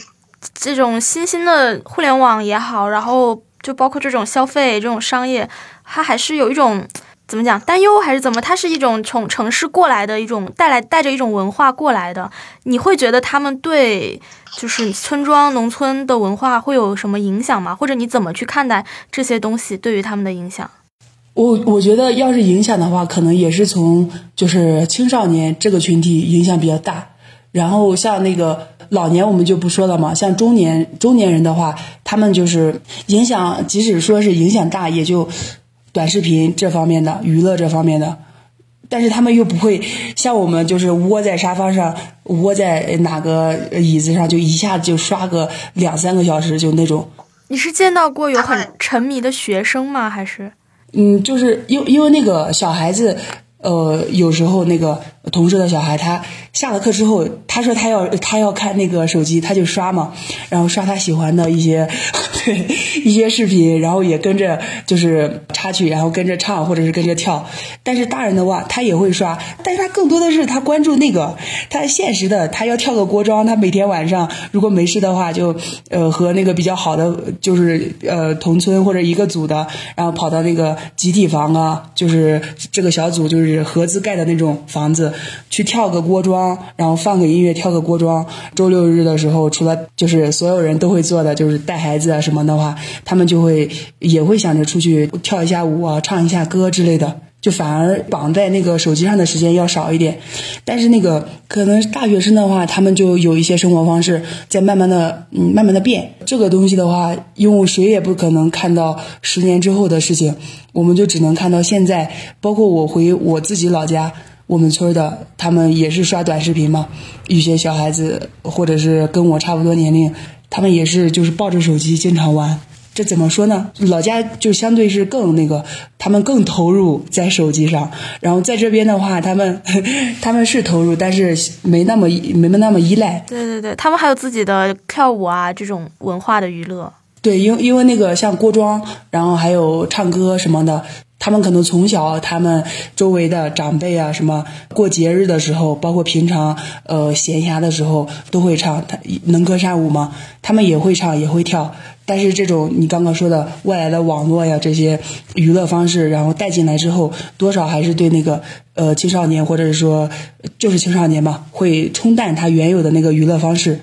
这种新兴的互联网也好，然后就包括这种消费、这种商业，它还是有一种。怎么讲？担忧还是怎么？它是一种从城市过来的一种带来带着一种文化过来的。你会觉得他们对就是村庄农村的文化会有什么影响吗？或者你怎么去看待这些东西对于他们的影响？我我觉得要是影响的话，可能也是从就是青少年这个群体影响比较大。然后像那个老年我们就不说了嘛，像中年中年人的话，他们就是影响，即使说是影响大，也就短视频这方面的娱乐这方面的。但是他们又不会像我们，就是窝在沙发上，窝在哪个椅子上，就一下子就刷个两三个小时，就那种。你是见到过有很沉迷的学生吗？还是？嗯，就是因因为那个小孩子，呃，有时候那个同事的小孩，他下了课之后，他说他要他要看那个手机，他就刷嘛，然后刷他喜欢的一些。对一些视频，然后也跟着就是插曲，然后跟着唱或者是跟着跳。但是大人的话，他也会刷，但是他更多的是他关注那个他现实的，他要跳个锅庄。他每天晚上如果没事的话，就呃和那个比较好的就是呃同村或者一个组的，然后跑到那个集体房啊，就是这个小组就是合资盖的那种房子去跳个锅庄，然后放个音乐跳个锅庄。周六日的时候，除了就是所有人都会做的就是带孩子啊什么的话，他们就会也会想着出去跳一下舞啊，唱一下歌之类的，就反而绑在那个手机上的时间要少一点。但是那个可能大学生的话，他们就有一些生活方式在慢慢的嗯慢慢的变。这个东西的话，因为谁也不可能看到十年之后的事情，我们就只能看到现在。包括我回我自己老家，我们村的他们也是刷短视频嘛，一些小孩子或者是跟我差不多年龄。他们也是，就是抱着手机经常玩，这怎么说呢？老家就相对是更那个，他们更投入在手机上。然后在这边的话，他们 他们是投入，但是没那么没那么依赖。对对对，他们还有自己的跳舞啊这种文化的娱乐。对，因因为那个像锅庄，然后还有唱歌什么的。他们可能从小，他们周围的长辈啊，什么过节日的时候，包括平常呃闲暇的时候都会唱，他能歌善舞吗？他们也会唱，也会跳。但是这种你刚刚说的外来的网络呀，这些娱乐方式，然后带进来之后，多少还是对那个呃青少年或者是说就是青少年嘛，会冲淡他原有的那个娱乐方式。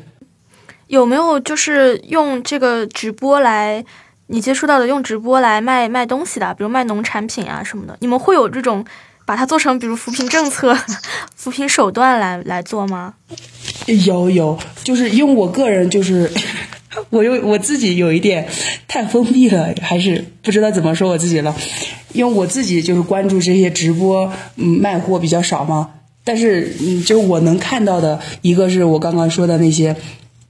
有没有就是用这个直播来？你接触到的用直播来卖卖东西的，比如卖农产品啊什么的，你们会有这种把它做成比如扶贫政策、扶贫手段来来做吗？有有，就是用我个人，就是 我又我自己有一点太封闭了，还是不知道怎么说我自己了。因为我自己就是关注这些直播，嗯，卖货比较少嘛。但是，嗯，就我能看到的一个是我刚刚说的那些。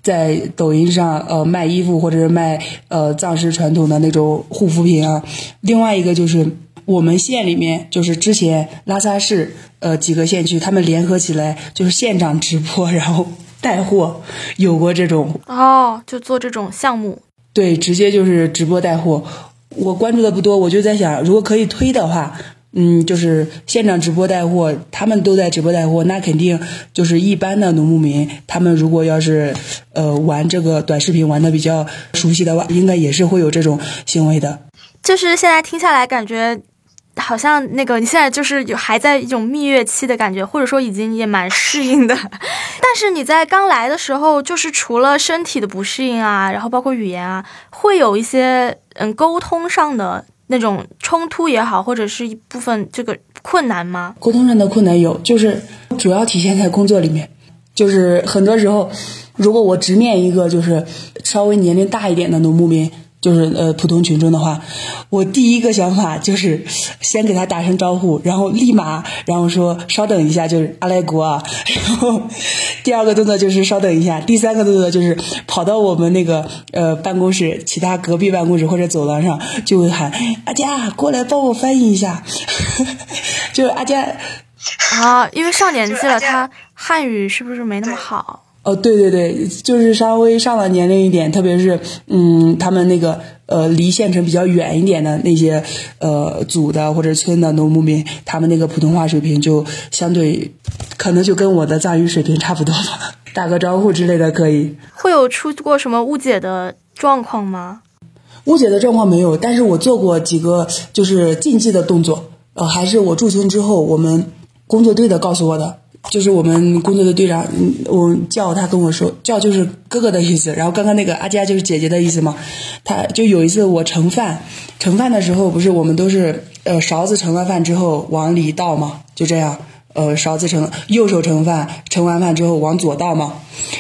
在抖音上，呃，卖衣服或者是卖呃藏式传统的那种护肤品啊。另外一个就是我们县里面，就是之前拉萨市呃几个县区，他们联合起来就是县长直播，然后带货，有过这种哦，就做这种项目。对，直接就是直播带货。我关注的不多，我就在想，如果可以推的话。嗯，就是县长直播带货，他们都在直播带货，那肯定就是一般的农牧民，他们如果要是呃玩这个短视频玩的比较熟悉的话，应该也是会有这种行为的。就是现在听下来，感觉好像那个你现在就是有还在一种蜜月期的感觉，或者说已经也蛮适应的。但是你在刚来的时候，就是除了身体的不适应啊，然后包括语言啊，会有一些嗯沟通上的。那种冲突也好，或者是一部分这个困难吗？沟通上的困难有，就是主要体现在工作里面，就是很多时候，如果我直面一个就是稍微年龄大一点的农牧民。就是呃，普通群众的话，我第一个想法就是先给他打声招呼，然后立马然后说稍等一下，就是阿莱国啊。然后第二个动作就是稍等一下，第三个动作就是跑到我们那个呃办公室，其他隔壁办公室或者走廊上，就会喊阿佳过来帮我翻译一下。就是阿佳啊，因为上年纪了，他汉语是不是没那么好？哦，对对对，就是稍微上了年龄一点，特别是嗯，他们那个呃离县城比较远一点的那些呃组的或者村的农牧民，他们那个普通话水平就相对可能就跟我的藏语水平差不多吧，打个招呼之类的可以。会有出过什么误解的状况吗？误解的状况没有，但是我做过几个就是禁忌的动作，呃，还是我驻村之后我们工作队的告诉我的。就是我们工作的队长，我叫他跟我说，叫就是哥哥的意思。然后刚刚那个阿佳就是姐姐的意思嘛。他就有一次我盛饭，盛饭的时候不是我们都是呃，勺子盛了饭之后往里倒嘛，就这样。呃，勺子盛，右手盛饭，盛完饭之后往左倒嘛。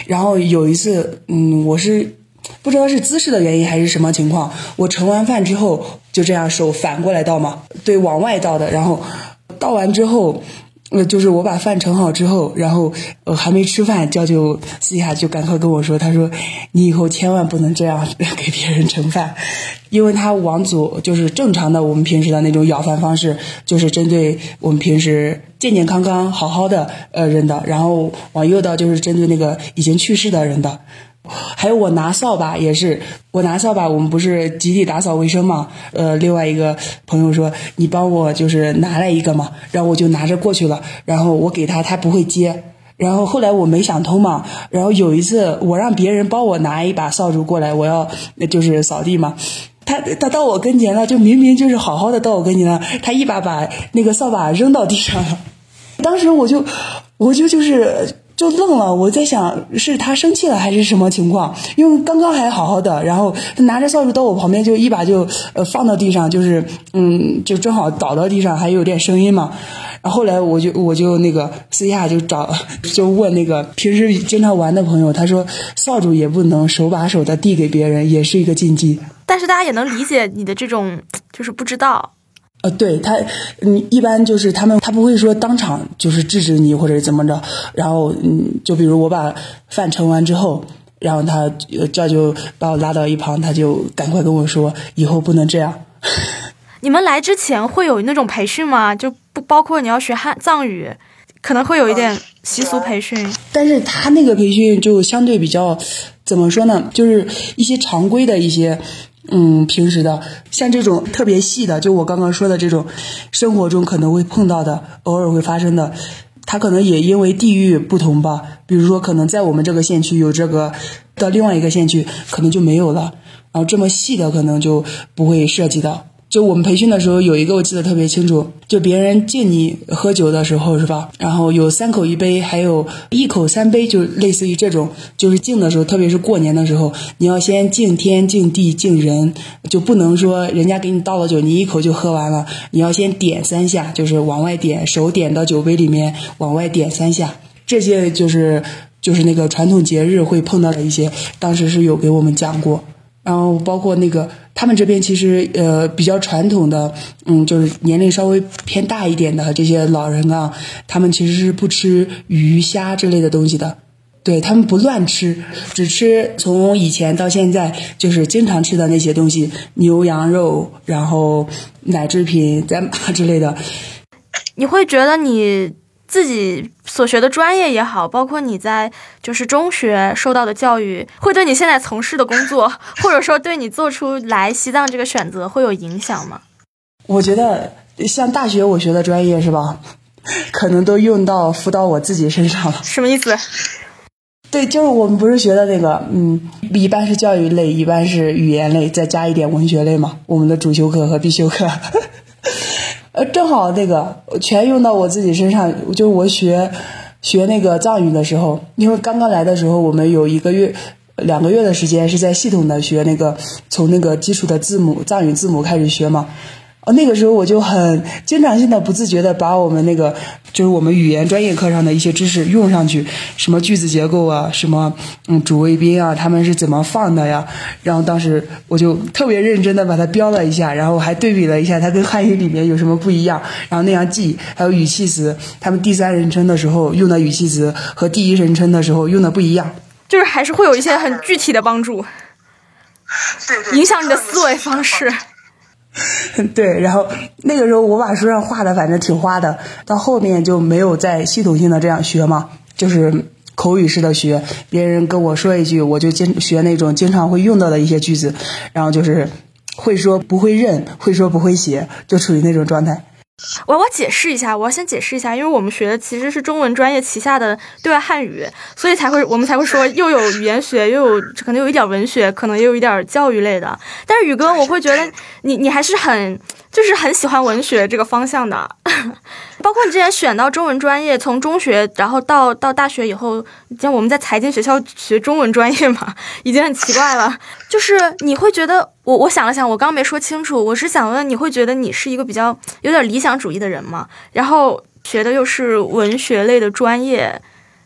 然后有一次，嗯，我是不知道是姿势的原因还是什么情况，我盛完饭之后就这样手反过来倒嘛，对，往外倒的。然后倒完之后。呃，就是我把饭盛好之后，然后呃还没吃饭，娇就私下就赶快跟我说，他说你以后千万不能这样 给别人盛饭，因为他往左就是正常的我们平时的那种舀饭方式，就是针对我们平时健健康康好好的呃人的，然后往右倒就是针对那个已经去世的人的。还有我拿扫把也是，我拿扫把，我们不是集体打扫卫生嘛？呃，另外一个朋友说你帮我就是拿来一个嘛，然后我就拿着过去了，然后我给他，他不会接，然后后来我没想通嘛，然后有一次我让别人帮我拿一把扫帚过来，我要就是扫地嘛，他他到我跟前了，就明明就是好好的到我跟前了，他一把把那个扫把扔到地上了，当时我就我就就是。就愣了，我在想是他生气了还是什么情况？因为刚刚还好好的，然后他拿着扫帚到我旁边，就一把就呃放到地上，就是嗯，就正好倒到地上，还有点声音嘛。然后后来我就我就那个私下就找就问那个平时经常玩的朋友，他说扫帚也不能手把手的递给别人，也是一个禁忌。但是大家也能理解你的这种就是不知道。呃，对他，你一般就是他们，他不会说当场就是制止你或者怎么着，然后嗯，就比如我把饭盛完之后，然后他这就把我拉到一旁，他就赶快跟我说，以后不能这样。你们来之前会有那种培训吗？就不包括你要学汉藏语，可能会有一点习俗培训。但是他那个培训就相对比较，怎么说呢？就是一些常规的一些。嗯，平时的像这种特别细的，就我刚刚说的这种，生活中可能会碰到的，偶尔会发生的，它可能也因为地域不同吧。比如说，可能在我们这个县区有这个，到另外一个县区可能就没有了。然后这么细的可能就不会涉及到。就我们培训的时候有一个我记得特别清楚，就别人敬你喝酒的时候是吧？然后有三口一杯，还有一口三杯，就类似于这种，就是敬的时候，特别是过年的时候，你要先敬天、敬地、敬人，就不能说人家给你倒了酒，你一口就喝完了，你要先点三下，就是往外点，手点到酒杯里面往外点三下，这些就是就是那个传统节日会碰到的一些，当时是有给我们讲过。然后包括那个，他们这边其实呃比较传统的，嗯，就是年龄稍微偏大一点的这些老人啊，他们其实是不吃鱼虾之类的东西的，对他们不乱吃，只吃从以前到现在就是经常吃的那些东西，牛羊肉，然后奶制品、咱马之类的。你会觉得你？自己所学的专业也好，包括你在就是中学受到的教育，会对你现在从事的工作，或者说对你做出来西藏这个选择会有影响吗？我觉得像大学我学的专业是吧，可能都用到辅导我自己身上了。什么意思？对，就是我们不是学的那个，嗯，一般是教育类，一般是语言类，再加一点文学类嘛。我们的主修课和必修课。呃，正好那个全用到我自己身上，就我学学那个藏语的时候，因为刚刚来的时候，我们有一个月、两个月的时间是在系统的学那个从那个基础的字母藏语字母开始学嘛。哦，那个时候我就很经常性的不自觉的把我们那个就是我们语言专业课上的一些知识用上去，什么句子结构啊，什么嗯主谓宾啊，他们是怎么放的呀？然后当时我就特别认真的把它标了一下，然后还对比了一下它跟汉语里面有什么不一样，然后那样记，还有语气词，他们第三人称的时候用的语气词和第一人称的时候用的不一样，就是还是会有一些很具体的帮助，影响你的思维方式。对，然后那个时候我把书上画的反正挺花的，到后面就没有再系统性的这样学嘛，就是口语式的学，别人跟我说一句，我就经学那种经常会用到的一些句子，然后就是会说不会认，会说不会写，就处于那种状态。我我解释一下，我要先解释一下，因为我们学的其实是中文专业旗下的对外汉语，所以才会我们才会说又有语言学，又有可能有一点文学，可能也有一点教育类的。但是宇哥，我会觉得你你还是很就是很喜欢文学这个方向的，包括你之前选到中文专业，从中学然后到到大学以后，像我们在财经学校学中文专业嘛，已经很奇怪了。就是你会觉得我我想了想，我刚刚没说清楚，我是想问，你会觉得你是一个比较有点理想主义的人吗？然后学的又是文学类的专业，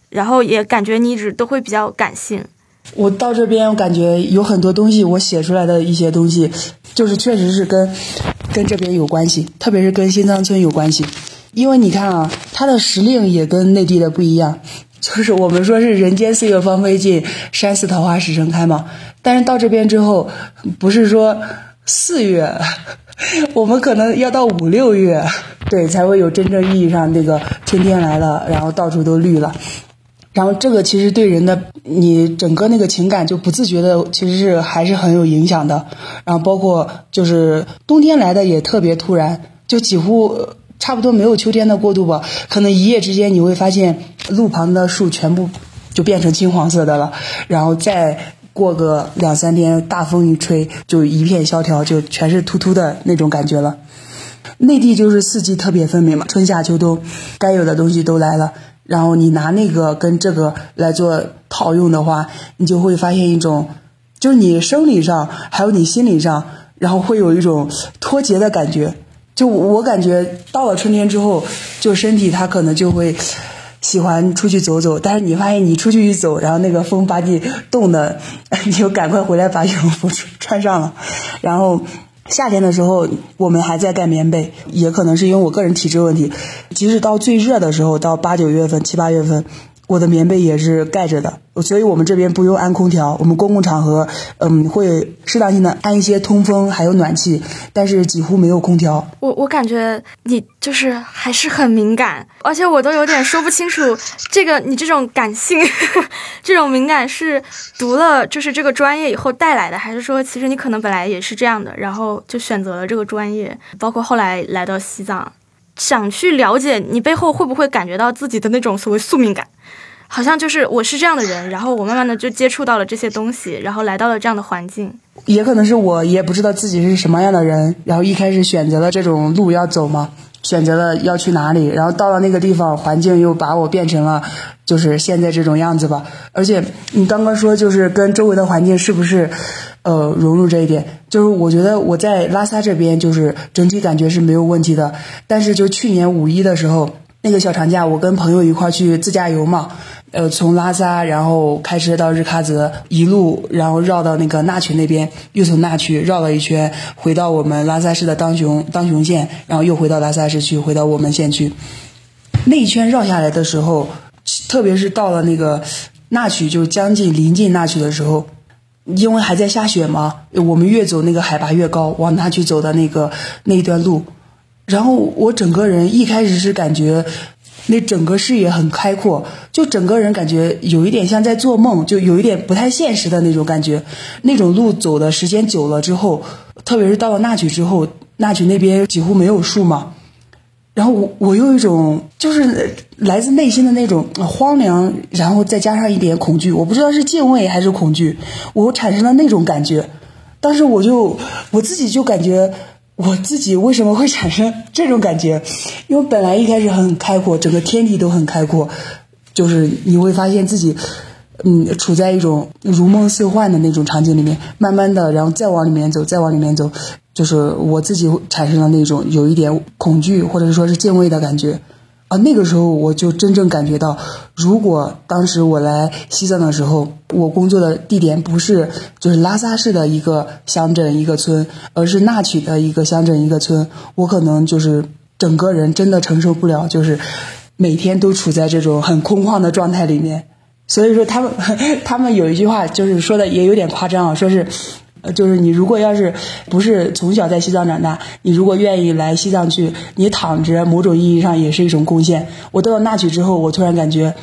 然后也感觉你一直都会比较感性。我到这边，我感觉有很多东西，我写出来的一些东西，就是确实是跟跟这边有关系，特别是跟新藏村有关系。因为你看啊，它的时令也跟内地的不一样，就是我们说是人间四月芳菲尽，山寺桃花始盛开嘛。但是到这边之后，不是说四月，我们可能要到五六月，对，才会有真正意义上那个春天来了，然后到处都绿了。然后这个其实对人的你整个那个情感就不自觉的，其实是还是很有影响的。然后包括就是冬天来的也特别突然，就几乎差不多没有秋天的过渡吧。可能一夜之间你会发现路旁的树全部就变成金黄色的了，然后再过个两三天，大风一吹就一片萧条，就全是秃秃的那种感觉了。内地就是四季特别分明嘛，春夏秋冬，该有的东西都来了。然后你拿那个跟这个来做套用的话，你就会发现一种，就是你生理上还有你心理上，然后会有一种脱节的感觉。就我感觉到了春天之后，就身体它可能就会喜欢出去走走，但是你发现你出去一走，然后那个风把你冻的，你就赶快回来把羽绒服穿上了，然后。夏天的时候，我们还在盖棉被，也可能是因为我个人体质问题。即使到最热的时候，到八九月份、七八月份。我的棉被也是盖着的，所以我们这边不用安空调。我们公共场合，嗯，会适当性的安一些通风，还有暖气，但是几乎没有空调。我我感觉你就是还是很敏感，而且我都有点说不清楚，这个你这种感性，这种敏感是读了就是这个专业以后带来的，还是说其实你可能本来也是这样的，然后就选择了这个专业，包括后来来到西藏。想去了解你背后会不会感觉到自己的那种所谓宿命感，好像就是我是这样的人，然后我慢慢的就接触到了这些东西，然后来到了这样的环境。也可能是我也不知道自己是什么样的人，然后一开始选择了这种路要走嘛，选择了要去哪里，然后到了那个地方，环境又把我变成了就是现在这种样子吧。而且你刚刚说就是跟周围的环境是不是？呃，融入这一点，就是我觉得我在拉萨这边就是整体感觉是没有问题的。但是就去年五一的时候，那个小长假，我跟朋友一块去自驾游嘛，呃，从拉萨然后开车到日喀则，一路然后绕到那个纳曲那边，又从纳曲绕了一圈，回到我们拉萨市的当雄当雄县，然后又回到拉萨市区，回到我们县区。那一圈绕下来的时候，特别是到了那个纳曲，就将近临近纳曲的时候。因为还在下雪嘛，我们越走那个海拔越高，往那去走的那个那一段路，然后我整个人一开始是感觉那整个视野很开阔，就整个人感觉有一点像在做梦，就有一点不太现实的那种感觉。那种路走的时间久了之后，特别是到了那曲之后，那曲那边几乎没有树嘛。然后我我有一种就是来自内心的那种荒凉，然后再加上一点恐惧，我不知道是敬畏还是恐惧，我产生了那种感觉。当时我就我自己就感觉我自己为什么会产生这种感觉？因为本来一开始很开阔，整个天地都很开阔，就是你会发现自己嗯处在一种如梦似幻的那种场景里面，慢慢的，然后再往里面走，再往里面走。就是我自己产生了那种有一点恐惧或者是说是敬畏的感觉，啊，那个时候我就真正感觉到，如果当时我来西藏的时候，我工作的地点不是就是拉萨市的一个乡镇一个村，而是纳曲的一个乡镇一个村，我可能就是整个人真的承受不了，就是每天都处在这种很空旷的状态里面。所以说他们 他们有一句话就是说的也有点夸张啊，说是。呃，就是你如果要是不是从小在西藏长大，你如果愿意来西藏去，你躺着某种意义上也是一种贡献。我到了那曲之后，我突然感觉，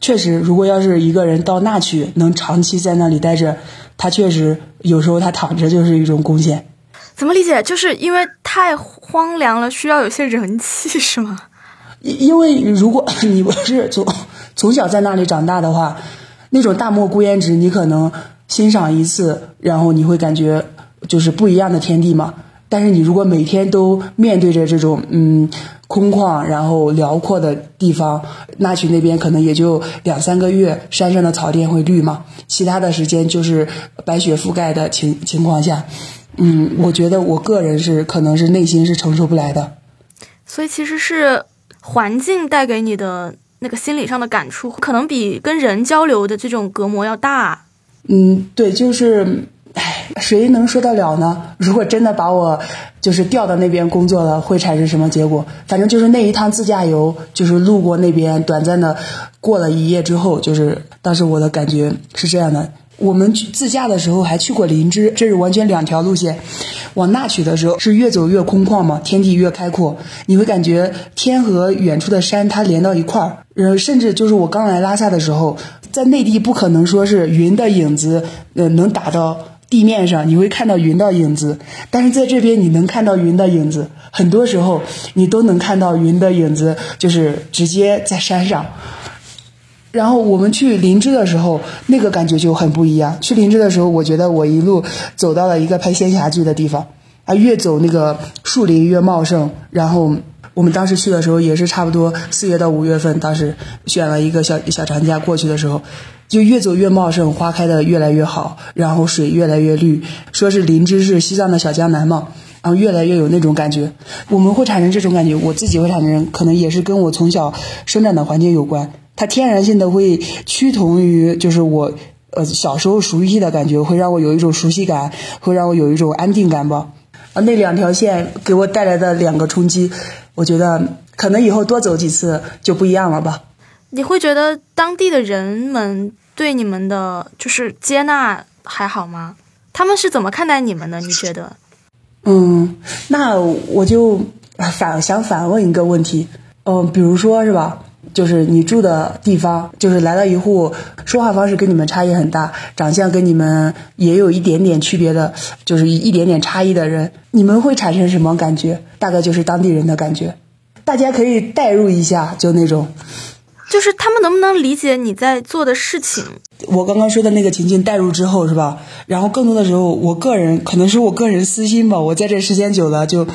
确实，如果要是一个人到那曲能长期在那里待着，他确实有时候他躺着就是一种贡献。怎么理解？就是因为太荒凉了，需要有些人气 是吗？因因为如果你不是从从小在那里长大的话，那种大漠孤烟直，你可能。欣赏一次，然后你会感觉就是不一样的天地嘛。但是你如果每天都面对着这种嗯空旷然后辽阔的地方，那曲那边可能也就两三个月，山上的草甸会绿嘛，其他的时间就是白雪覆盖的情情况下，嗯，我觉得我个人是可能是内心是承受不来的。所以其实是环境带给你的那个心理上的感触，可能比跟人交流的这种隔膜要大。嗯，对，就是，唉，谁能说得了呢？如果真的把我就是调到那边工作了，会产生什么结果？反正就是那一趟自驾游，就是路过那边，短暂的过了一夜之后，就是当时我的感觉是这样的。我们去自驾的时候还去过林芝，这是完全两条路线。往那去的时候是越走越空旷嘛，天地越开阔，你会感觉天和远处的山它连到一块儿。呃，甚至就是我刚来拉萨的时候，在内地不可能说是云的影子，呃，能打到地面上，你会看到云的影子。但是在这边你能看到云的影子，很多时候你都能看到云的影子，就是直接在山上。然后我们去林芝的时候，那个感觉就很不一样。去林芝的时候，我觉得我一路走到了一个拍仙侠剧的地方，啊，越走那个树林越茂盛。然后我们当时去的时候也是差不多四月到五月份，当时选了一个小小长假过去的时候，就越走越茂盛，花开的越来越好，然后水越来越绿。说是林芝是西藏的小江南嘛，然后越来越有那种感觉。我们会产生这种感觉，我自己会产生，可能也是跟我从小生长的环境有关。它天然性的会趋同于，就是我，呃，小时候熟悉的感觉，会让我有一种熟悉感，会让我有一种安定感吧。啊，那两条线给我带来的两个冲击，我觉得可能以后多走几次就不一样了吧。你会觉得当地的人们对你们的就是接纳还好吗？他们是怎么看待你们的？你觉得？嗯，那我就反想反问一个问题，嗯，比如说是吧？就是你住的地方，就是来了一户说话方式跟你们差异很大，长相跟你们也有一点点区别的，就是一点点差异的人，你们会产生什么感觉？大概就是当地人的感觉，大家可以代入一下，就那种，就是他们能不能理解你在做的事情？我刚刚说的那个情境代入之后是吧？然后更多的时候，我个人可能是我个人私心吧，我在这时间久了就，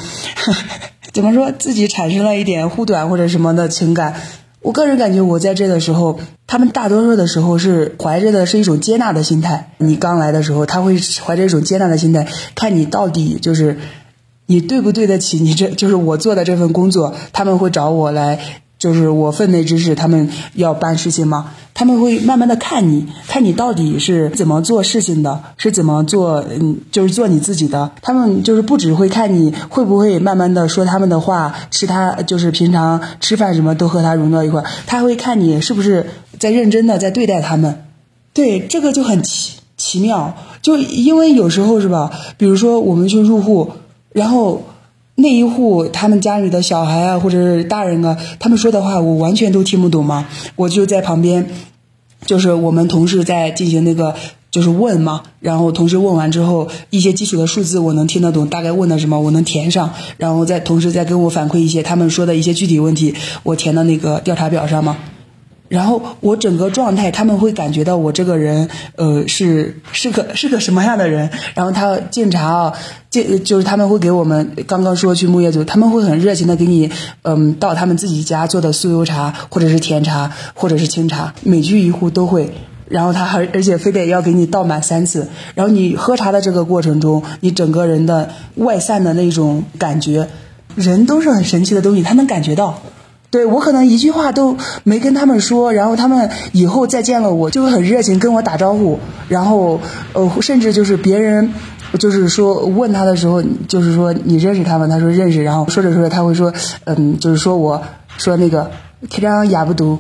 怎么说自己产生了一点护短或者什么的情感。我个人感觉，我在这的时候，他们大多数的时候是怀着的是一种接纳的心态。你刚来的时候，他会怀着一种接纳的心态，看你到底就是你对不对得起你这就是我做的这份工作。他们会找我来。就是我分内之事，他们要办事情吗，他们会慢慢的看你，看你到底是怎么做事情的，是怎么做，嗯，就是做你自己的。他们就是不只会看你会不会慢慢的说他们的话，吃他就是平常吃饭什么都和他融到一块，他会看你是不是在认真的在对待他们。对，这个就很奇奇妙，就因为有时候是吧，比如说我们去入户，然后。那一户他们家里的小孩啊，或者是大人啊，他们说的话我完全都听不懂嘛。我就在旁边，就是我们同事在进行那个就是问嘛，然后同事问完之后，一些基础的数字我能听得懂，大概问的什么我能填上，然后再同时再跟我反馈一些他们说的一些具体问题，我填到那个调查表上嘛。然后我整个状态，他们会感觉到我这个人，呃，是是个是个什么样的人。然后他敬茶啊，敬就是他们会给我们刚刚说去木叶组，他们会很热情的给你，嗯，倒他们自己家做的酥油茶，或者是甜茶，或者是清茶，每居一户都会。然后他还而且非得要给你倒满三次。然后你喝茶的这个过程中，你整个人的外散的那种感觉，人都是很神奇的东西，他能感觉到。对我可能一句话都没跟他们说，然后他们以后再见了我就会很热情跟我打招呼，然后呃甚至就是别人就是说问他的时候，就是说你认识他吗？他说认识，然后说着说着他会说嗯，就是说我说那个开张雅不读，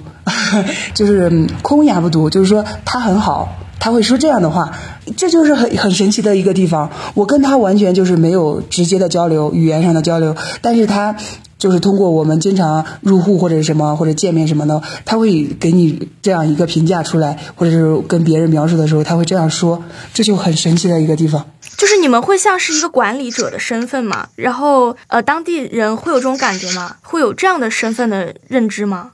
就是空雅不读，就是说他很好，他会说这样的话，这就是很很神奇的一个地方。我跟他完全就是没有直接的交流，语言上的交流，但是他。就是通过我们经常入户或者什么或者见面什么的，他会给你这样一个评价出来，或者是跟别人描述的时候，他会这样说，这就很神奇的一个地方。就是你们会像是一个管理者的身份嘛？然后呃，当地人会有这种感觉吗？会有这样的身份的认知吗？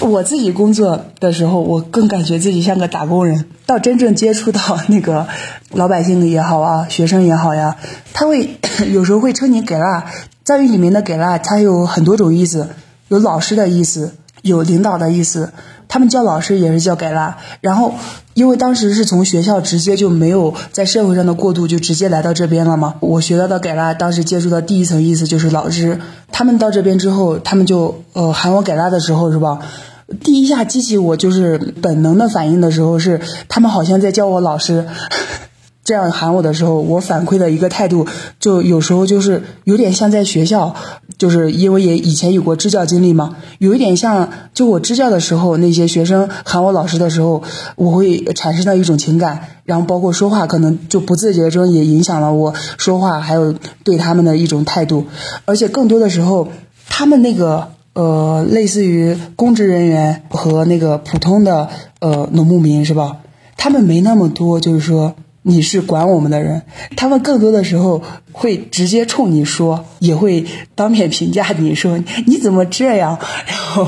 我自己工作的时候，我更感觉自己像个打工人。到真正接触到那个老百姓也好啊，学生也好呀，他会 有时候会称你给了。藏语里面的“给了”它有很多种意思，有老师的意思，有领导的意思，他们叫老师也是叫改拉。然后因为当时是从学校直接就没有在社会上的过渡，就直接来到这边了嘛。我学到的改拉，当时接触到第一层意思就是老师。他们到这边之后，他们就呃喊我改拉的时候是吧？第一下激起我就是本能的反应的时候是，他们好像在叫我老师。这样喊我的时候，我反馈的一个态度，就有时候就是有点像在学校，就是因为也以前有过支教经历嘛，有一点像，就我支教的时候，那些学生喊我老师的时候，我会产生的一种情感，然后包括说话，可能就不自觉中也影响了我说话，还有对他们的一种态度，而且更多的时候，他们那个呃，类似于公职人员和那个普通的呃农牧民是吧？他们没那么多，就是说。你是管我们的人，他们更多的时候会直接冲你说，也会当面评价你说你怎么这样。然后，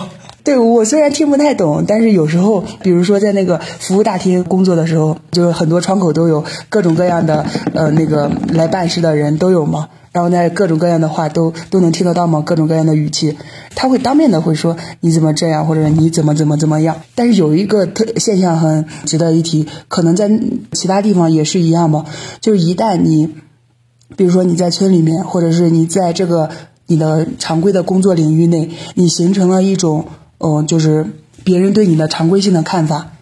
对我虽然听不太懂，但是有时候，比如说在那个服务大厅工作的时候，就是很多窗口都有各种各样的呃那个来办事的人都有嘛。然后呢，各种各样的话都都能听得到吗？各种各样的语气，他会当面的会说你怎么这样，或者你怎么怎么怎么样。但是有一个特现象很值得一提，可能在其他地方也是一样吧。就是一旦你，比如说你在村里面，或者是你在这个你的常规的工作领域内，你形成了一种嗯，就是别人对你的常规性的看法。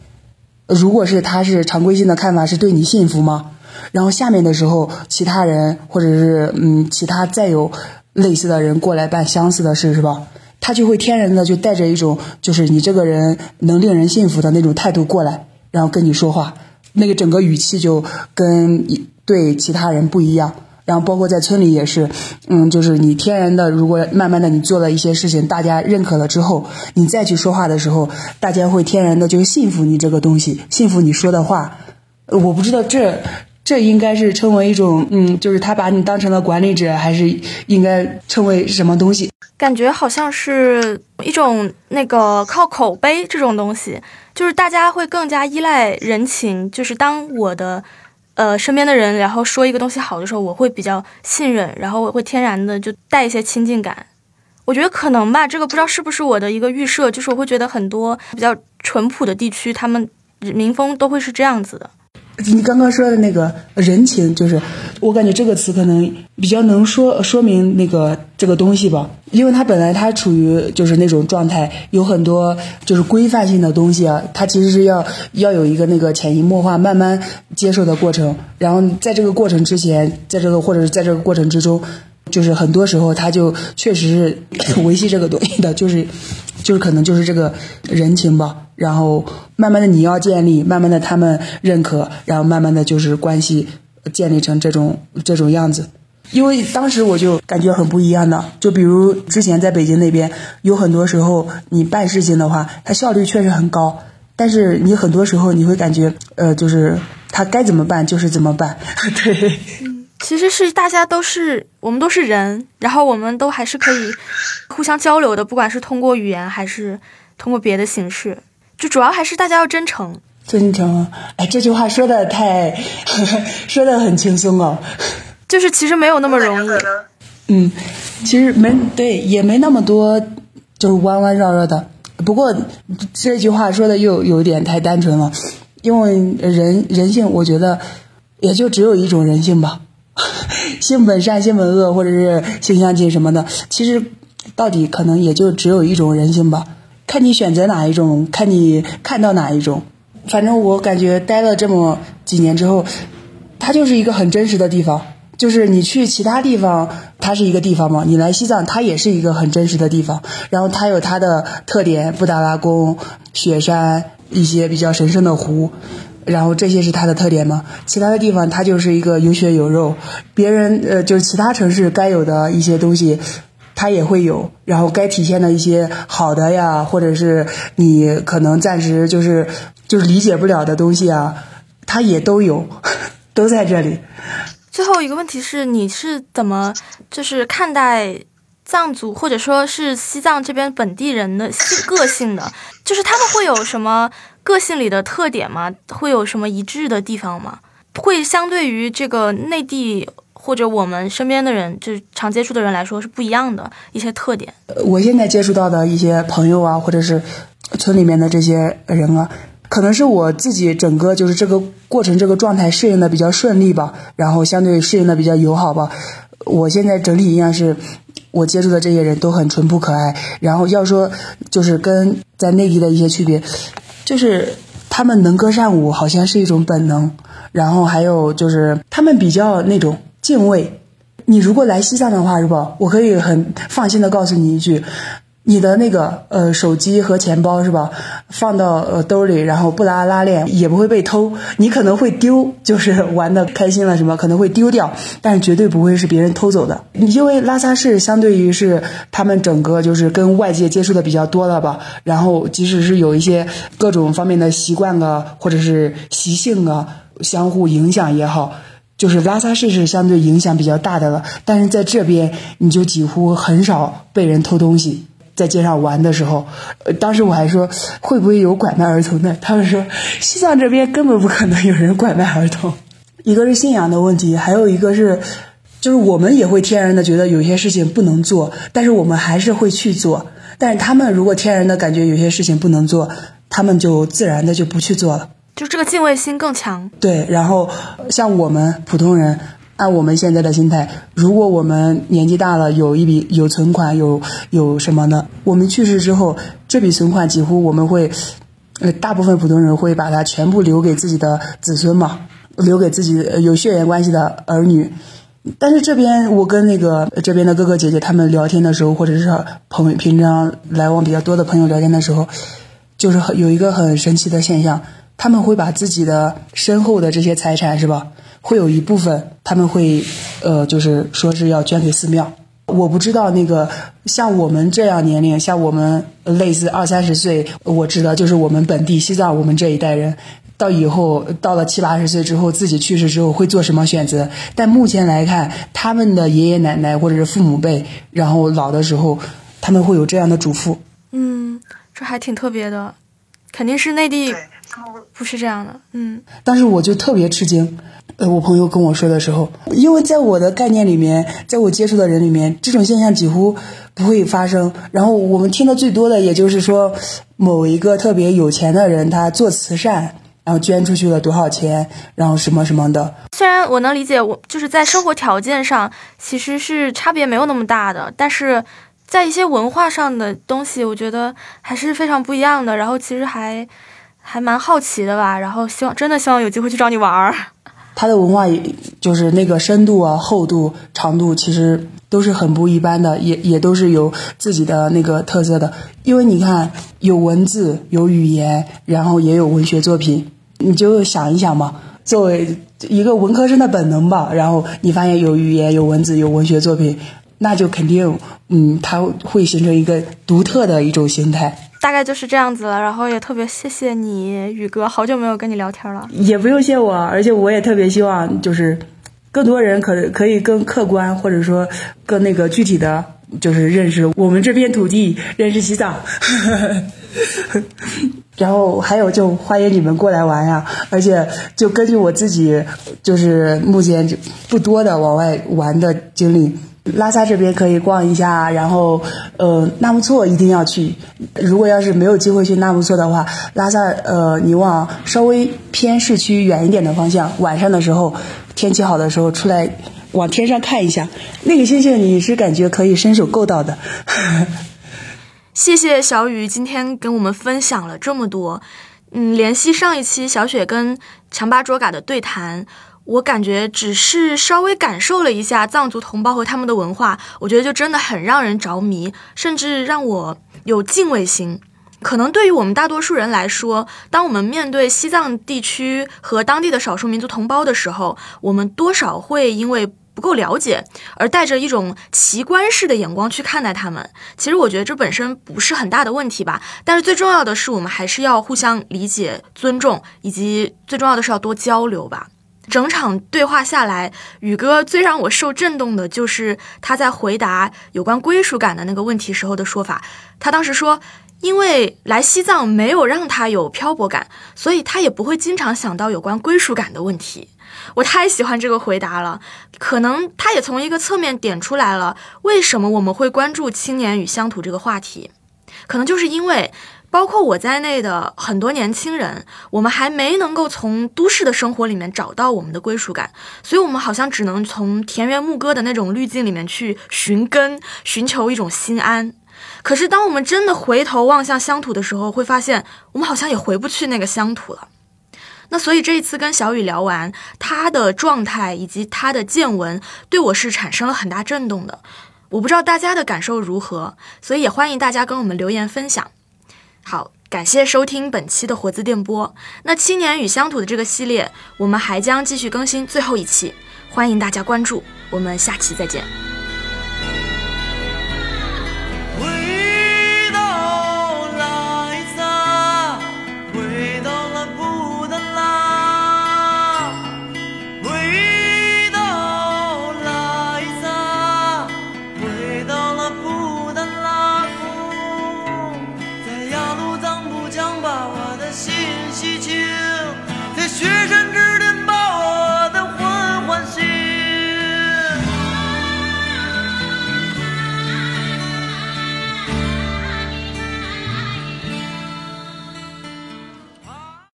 如果是他是常规性的看法，是对你信服吗？然后下面的时候，其他人或者是嗯，其他再有类似的人过来办相似的事，是吧？他就会天然的就带着一种就是你这个人能令人信服的那种态度过来，然后跟你说话，那个整个语气就跟对其他人不一样。然后包括在村里也是，嗯，就是你天然的，如果慢慢的你做了一些事情，大家认可了之后，你再去说话的时候，大家会天然的就信服你这个东西，信服你说的话。我不知道这。这应该是称为一种，嗯，就是他把你当成了管理者，还是应该称为什么东西？感觉好像是一种那个靠口碑这种东西，就是大家会更加依赖人情。就是当我的，呃，身边的人然后说一个东西好的时候，我会比较信任，然后我会天然的就带一些亲近感。我觉得可能吧，这个不知道是不是我的一个预设，就是我会觉得很多比较淳朴的地区，他们民风都会是这样子的。你刚刚说的那个人情，就是我感觉这个词可能比较能说说明那个这个东西吧，因为它本来它处于就是那种状态，有很多就是规范性的东西啊，它其实是要要有一个那个潜移默化、慢慢接受的过程，然后在这个过程之前，在这个或者是在这个过程之中，就是很多时候它就确实是维系这个东西的，就是就是可能就是这个人情吧。然后慢慢的你要建立，慢慢的他们认可，然后慢慢的就是关系建立成这种这种样子。因为当时我就感觉很不一样的，就比如之前在北京那边，有很多时候你办事情的话，它效率确实很高，但是你很多时候你会感觉，呃，就是他该怎么办就是怎么办。对，其实是大家都是我们都是人，然后我们都还是可以 互相交流的，不管是通过语言还是通过别的形式。就主要还是大家要真诚，真诚。哎，这句话说的太，说的很轻松哦。就是其实没有那么容易。嗯，其实没对，也没那么多，就是弯弯绕绕的。不过这句话说的又有点太单纯了，因为人人性，我觉得也就只有一种人性吧，性本善，性本恶，或者是性相近什么的。其实到底可能也就只有一种人性吧。看你选择哪一种，看你看到哪一种。反正我感觉待了这么几年之后，它就是一个很真实的地方。就是你去其他地方，它是一个地方嘛；你来西藏，它也是一个很真实的地方。然后它有它的特点，布达拉宫、雪山、一些比较神圣的湖，然后这些是它的特点吗。其他的地方，它就是一个有血有肉，别人呃，就是其他城市该有的一些东西。它也会有，然后该体现的一些好的呀，或者是你可能暂时就是就是理解不了的东西啊，它也都有，都在这里。最后一个问题是，你是怎么就是看待藏族或者说是西藏这边本地人的性个性的？就是他们会有什么个性里的特点吗？会有什么一致的地方吗？会相对于这个内地？或者我们身边的人，就是常接触的人来说是不一样的一些特点。我现在接触到的一些朋友啊，或者是村里面的这些人啊，可能是我自己整个就是这个过程这个状态适应的比较顺利吧，然后相对适应的比较友好吧。我现在整体印象是，我接触的这些人都很淳朴可爱。然后要说就是跟在内地的一些区别，就是他们能歌善舞，好像是一种本能。然后还有就是他们比较那种敬畏。你如果来西藏的话，是吧？我可以很放心的告诉你一句。你的那个呃手机和钱包是吧？放到呃兜里，然后不拉拉链也不会被偷。你可能会丢，就是玩的开心了什么可能会丢掉，但是绝对不会是别人偷走的。因为拉萨市相对于是他们整个就是跟外界接触的比较多了吧，然后即使是有一些各种方面的习惯啊，或者是习性啊，相互影响也好，就是拉萨市是相对影响比较大的了。但是在这边你就几乎很少被人偷东西。在街上玩的时候，呃，当时我还说会不会有拐卖儿童的？他们说西藏这边根本不可能有人拐卖儿童。一个是信仰的问题，还有一个是，就是我们也会天然的觉得有些事情不能做，但是我们还是会去做。但是他们如果天然的感觉有些事情不能做，他们就自然的就不去做了，就这个敬畏心更强。对，然后像我们普通人。按我们现在的心态，如果我们年纪大了，有一笔有存款，有有什么呢？我们去世之后，这笔存款几乎我们会，呃，大部分普通人会把它全部留给自己的子孙嘛，留给自己有血缘关系的儿女。但是这边我跟那个这边的哥哥姐姐他们聊天的时候，或者是朋友平常来往比较多的朋友聊天的时候，就是有一个很神奇的现象，他们会把自己的身后的这些财产，是吧？会有一部分他们会，呃，就是说是要捐给寺庙。我不知道那个像我们这样年龄，像我们类似二三十岁，我知道就是我们本地西藏我们这一代人，到以后到了七八十岁之后，自己去世之后会做什么选择？但目前来看，他们的爷爷奶奶或者是父母辈，然后老的时候，他们会有这样的嘱咐。嗯，这还挺特别的，肯定是内地不是这样的。嗯，但是我就特别吃惊。呃，我朋友跟我说的时候，因为在我的概念里面，在我接触的人里面，这种现象几乎不会发生。然后我们听的最多的，也就是说，某一个特别有钱的人，他做慈善，然后捐出去了多少钱，然后什么什么的。虽然我能理解，我就是在生活条件上其实是差别没有那么大的，但是在一些文化上的东西，我觉得还是非常不一样的。然后其实还还蛮好奇的吧。然后希望真的希望有机会去找你玩儿。它的文化就是那个深度啊、厚度、长度，其实都是很不一般的，也也都是有自己的那个特色的。因为你看，有文字、有语言，然后也有文学作品，你就想一想嘛，作为一个文科生的本能吧。然后你发现有语言、有文字、有文学作品，那就肯定，嗯，它会形成一个独特的一种形态。大概就是这样子了，然后也特别谢谢你，宇哥，好久没有跟你聊天了。也不用谢我，而且我也特别希望，就是更多人可可以更客观，或者说更那个具体的，就是认识我们这片土地，认识西藏。然后还有就欢迎你们过来玩呀，而且就根据我自己就是目前就不多的往外玩的经历。拉萨这边可以逛一下，然后，呃，纳木错一定要去。如果要是没有机会去纳木错的话，拉萨，呃，你往稍微偏市区远一点的方向，晚上的时候，天气好的时候出来往天上看一下，那个星星你是感觉可以伸手够到的。谢谢小雨今天跟我们分享了这么多。嗯，联系上一期小雪跟强巴卓嘎的对谈。我感觉只是稍微感受了一下藏族同胞和他们的文化，我觉得就真的很让人着迷，甚至让我有敬畏心。可能对于我们大多数人来说，当我们面对西藏地区和当地的少数民族同胞的时候，我们多少会因为不够了解而带着一种奇观式的眼光去看待他们。其实我觉得这本身不是很大的问题吧，但是最重要的是我们还是要互相理解、尊重，以及最重要的是要多交流吧。整场对话下来，宇哥最让我受震动的就是他在回答有关归属感的那个问题时候的说法。他当时说，因为来西藏没有让他有漂泊感，所以他也不会经常想到有关归属感的问题。我太喜欢这个回答了，可能他也从一个侧面点出来了为什么我们会关注青年与乡土这个话题。可能就是因为包括我在内的很多年轻人，我们还没能够从都市的生活里面找到我们的归属感，所以我们好像只能从田园牧歌的那种滤镜里面去寻根，寻求一种心安。可是，当我们真的回头望向乡土的时候，会发现我们好像也回不去那个乡土了。那所以这一次跟小雨聊完，他的状态以及他的见闻，对我是产生了很大震动的。我不知道大家的感受如何，所以也欢迎大家跟我们留言分享。好，感谢收听本期的活字电波。那七年与乡土的这个系列，我们还将继续更新最后一期，欢迎大家关注。我们下期再见。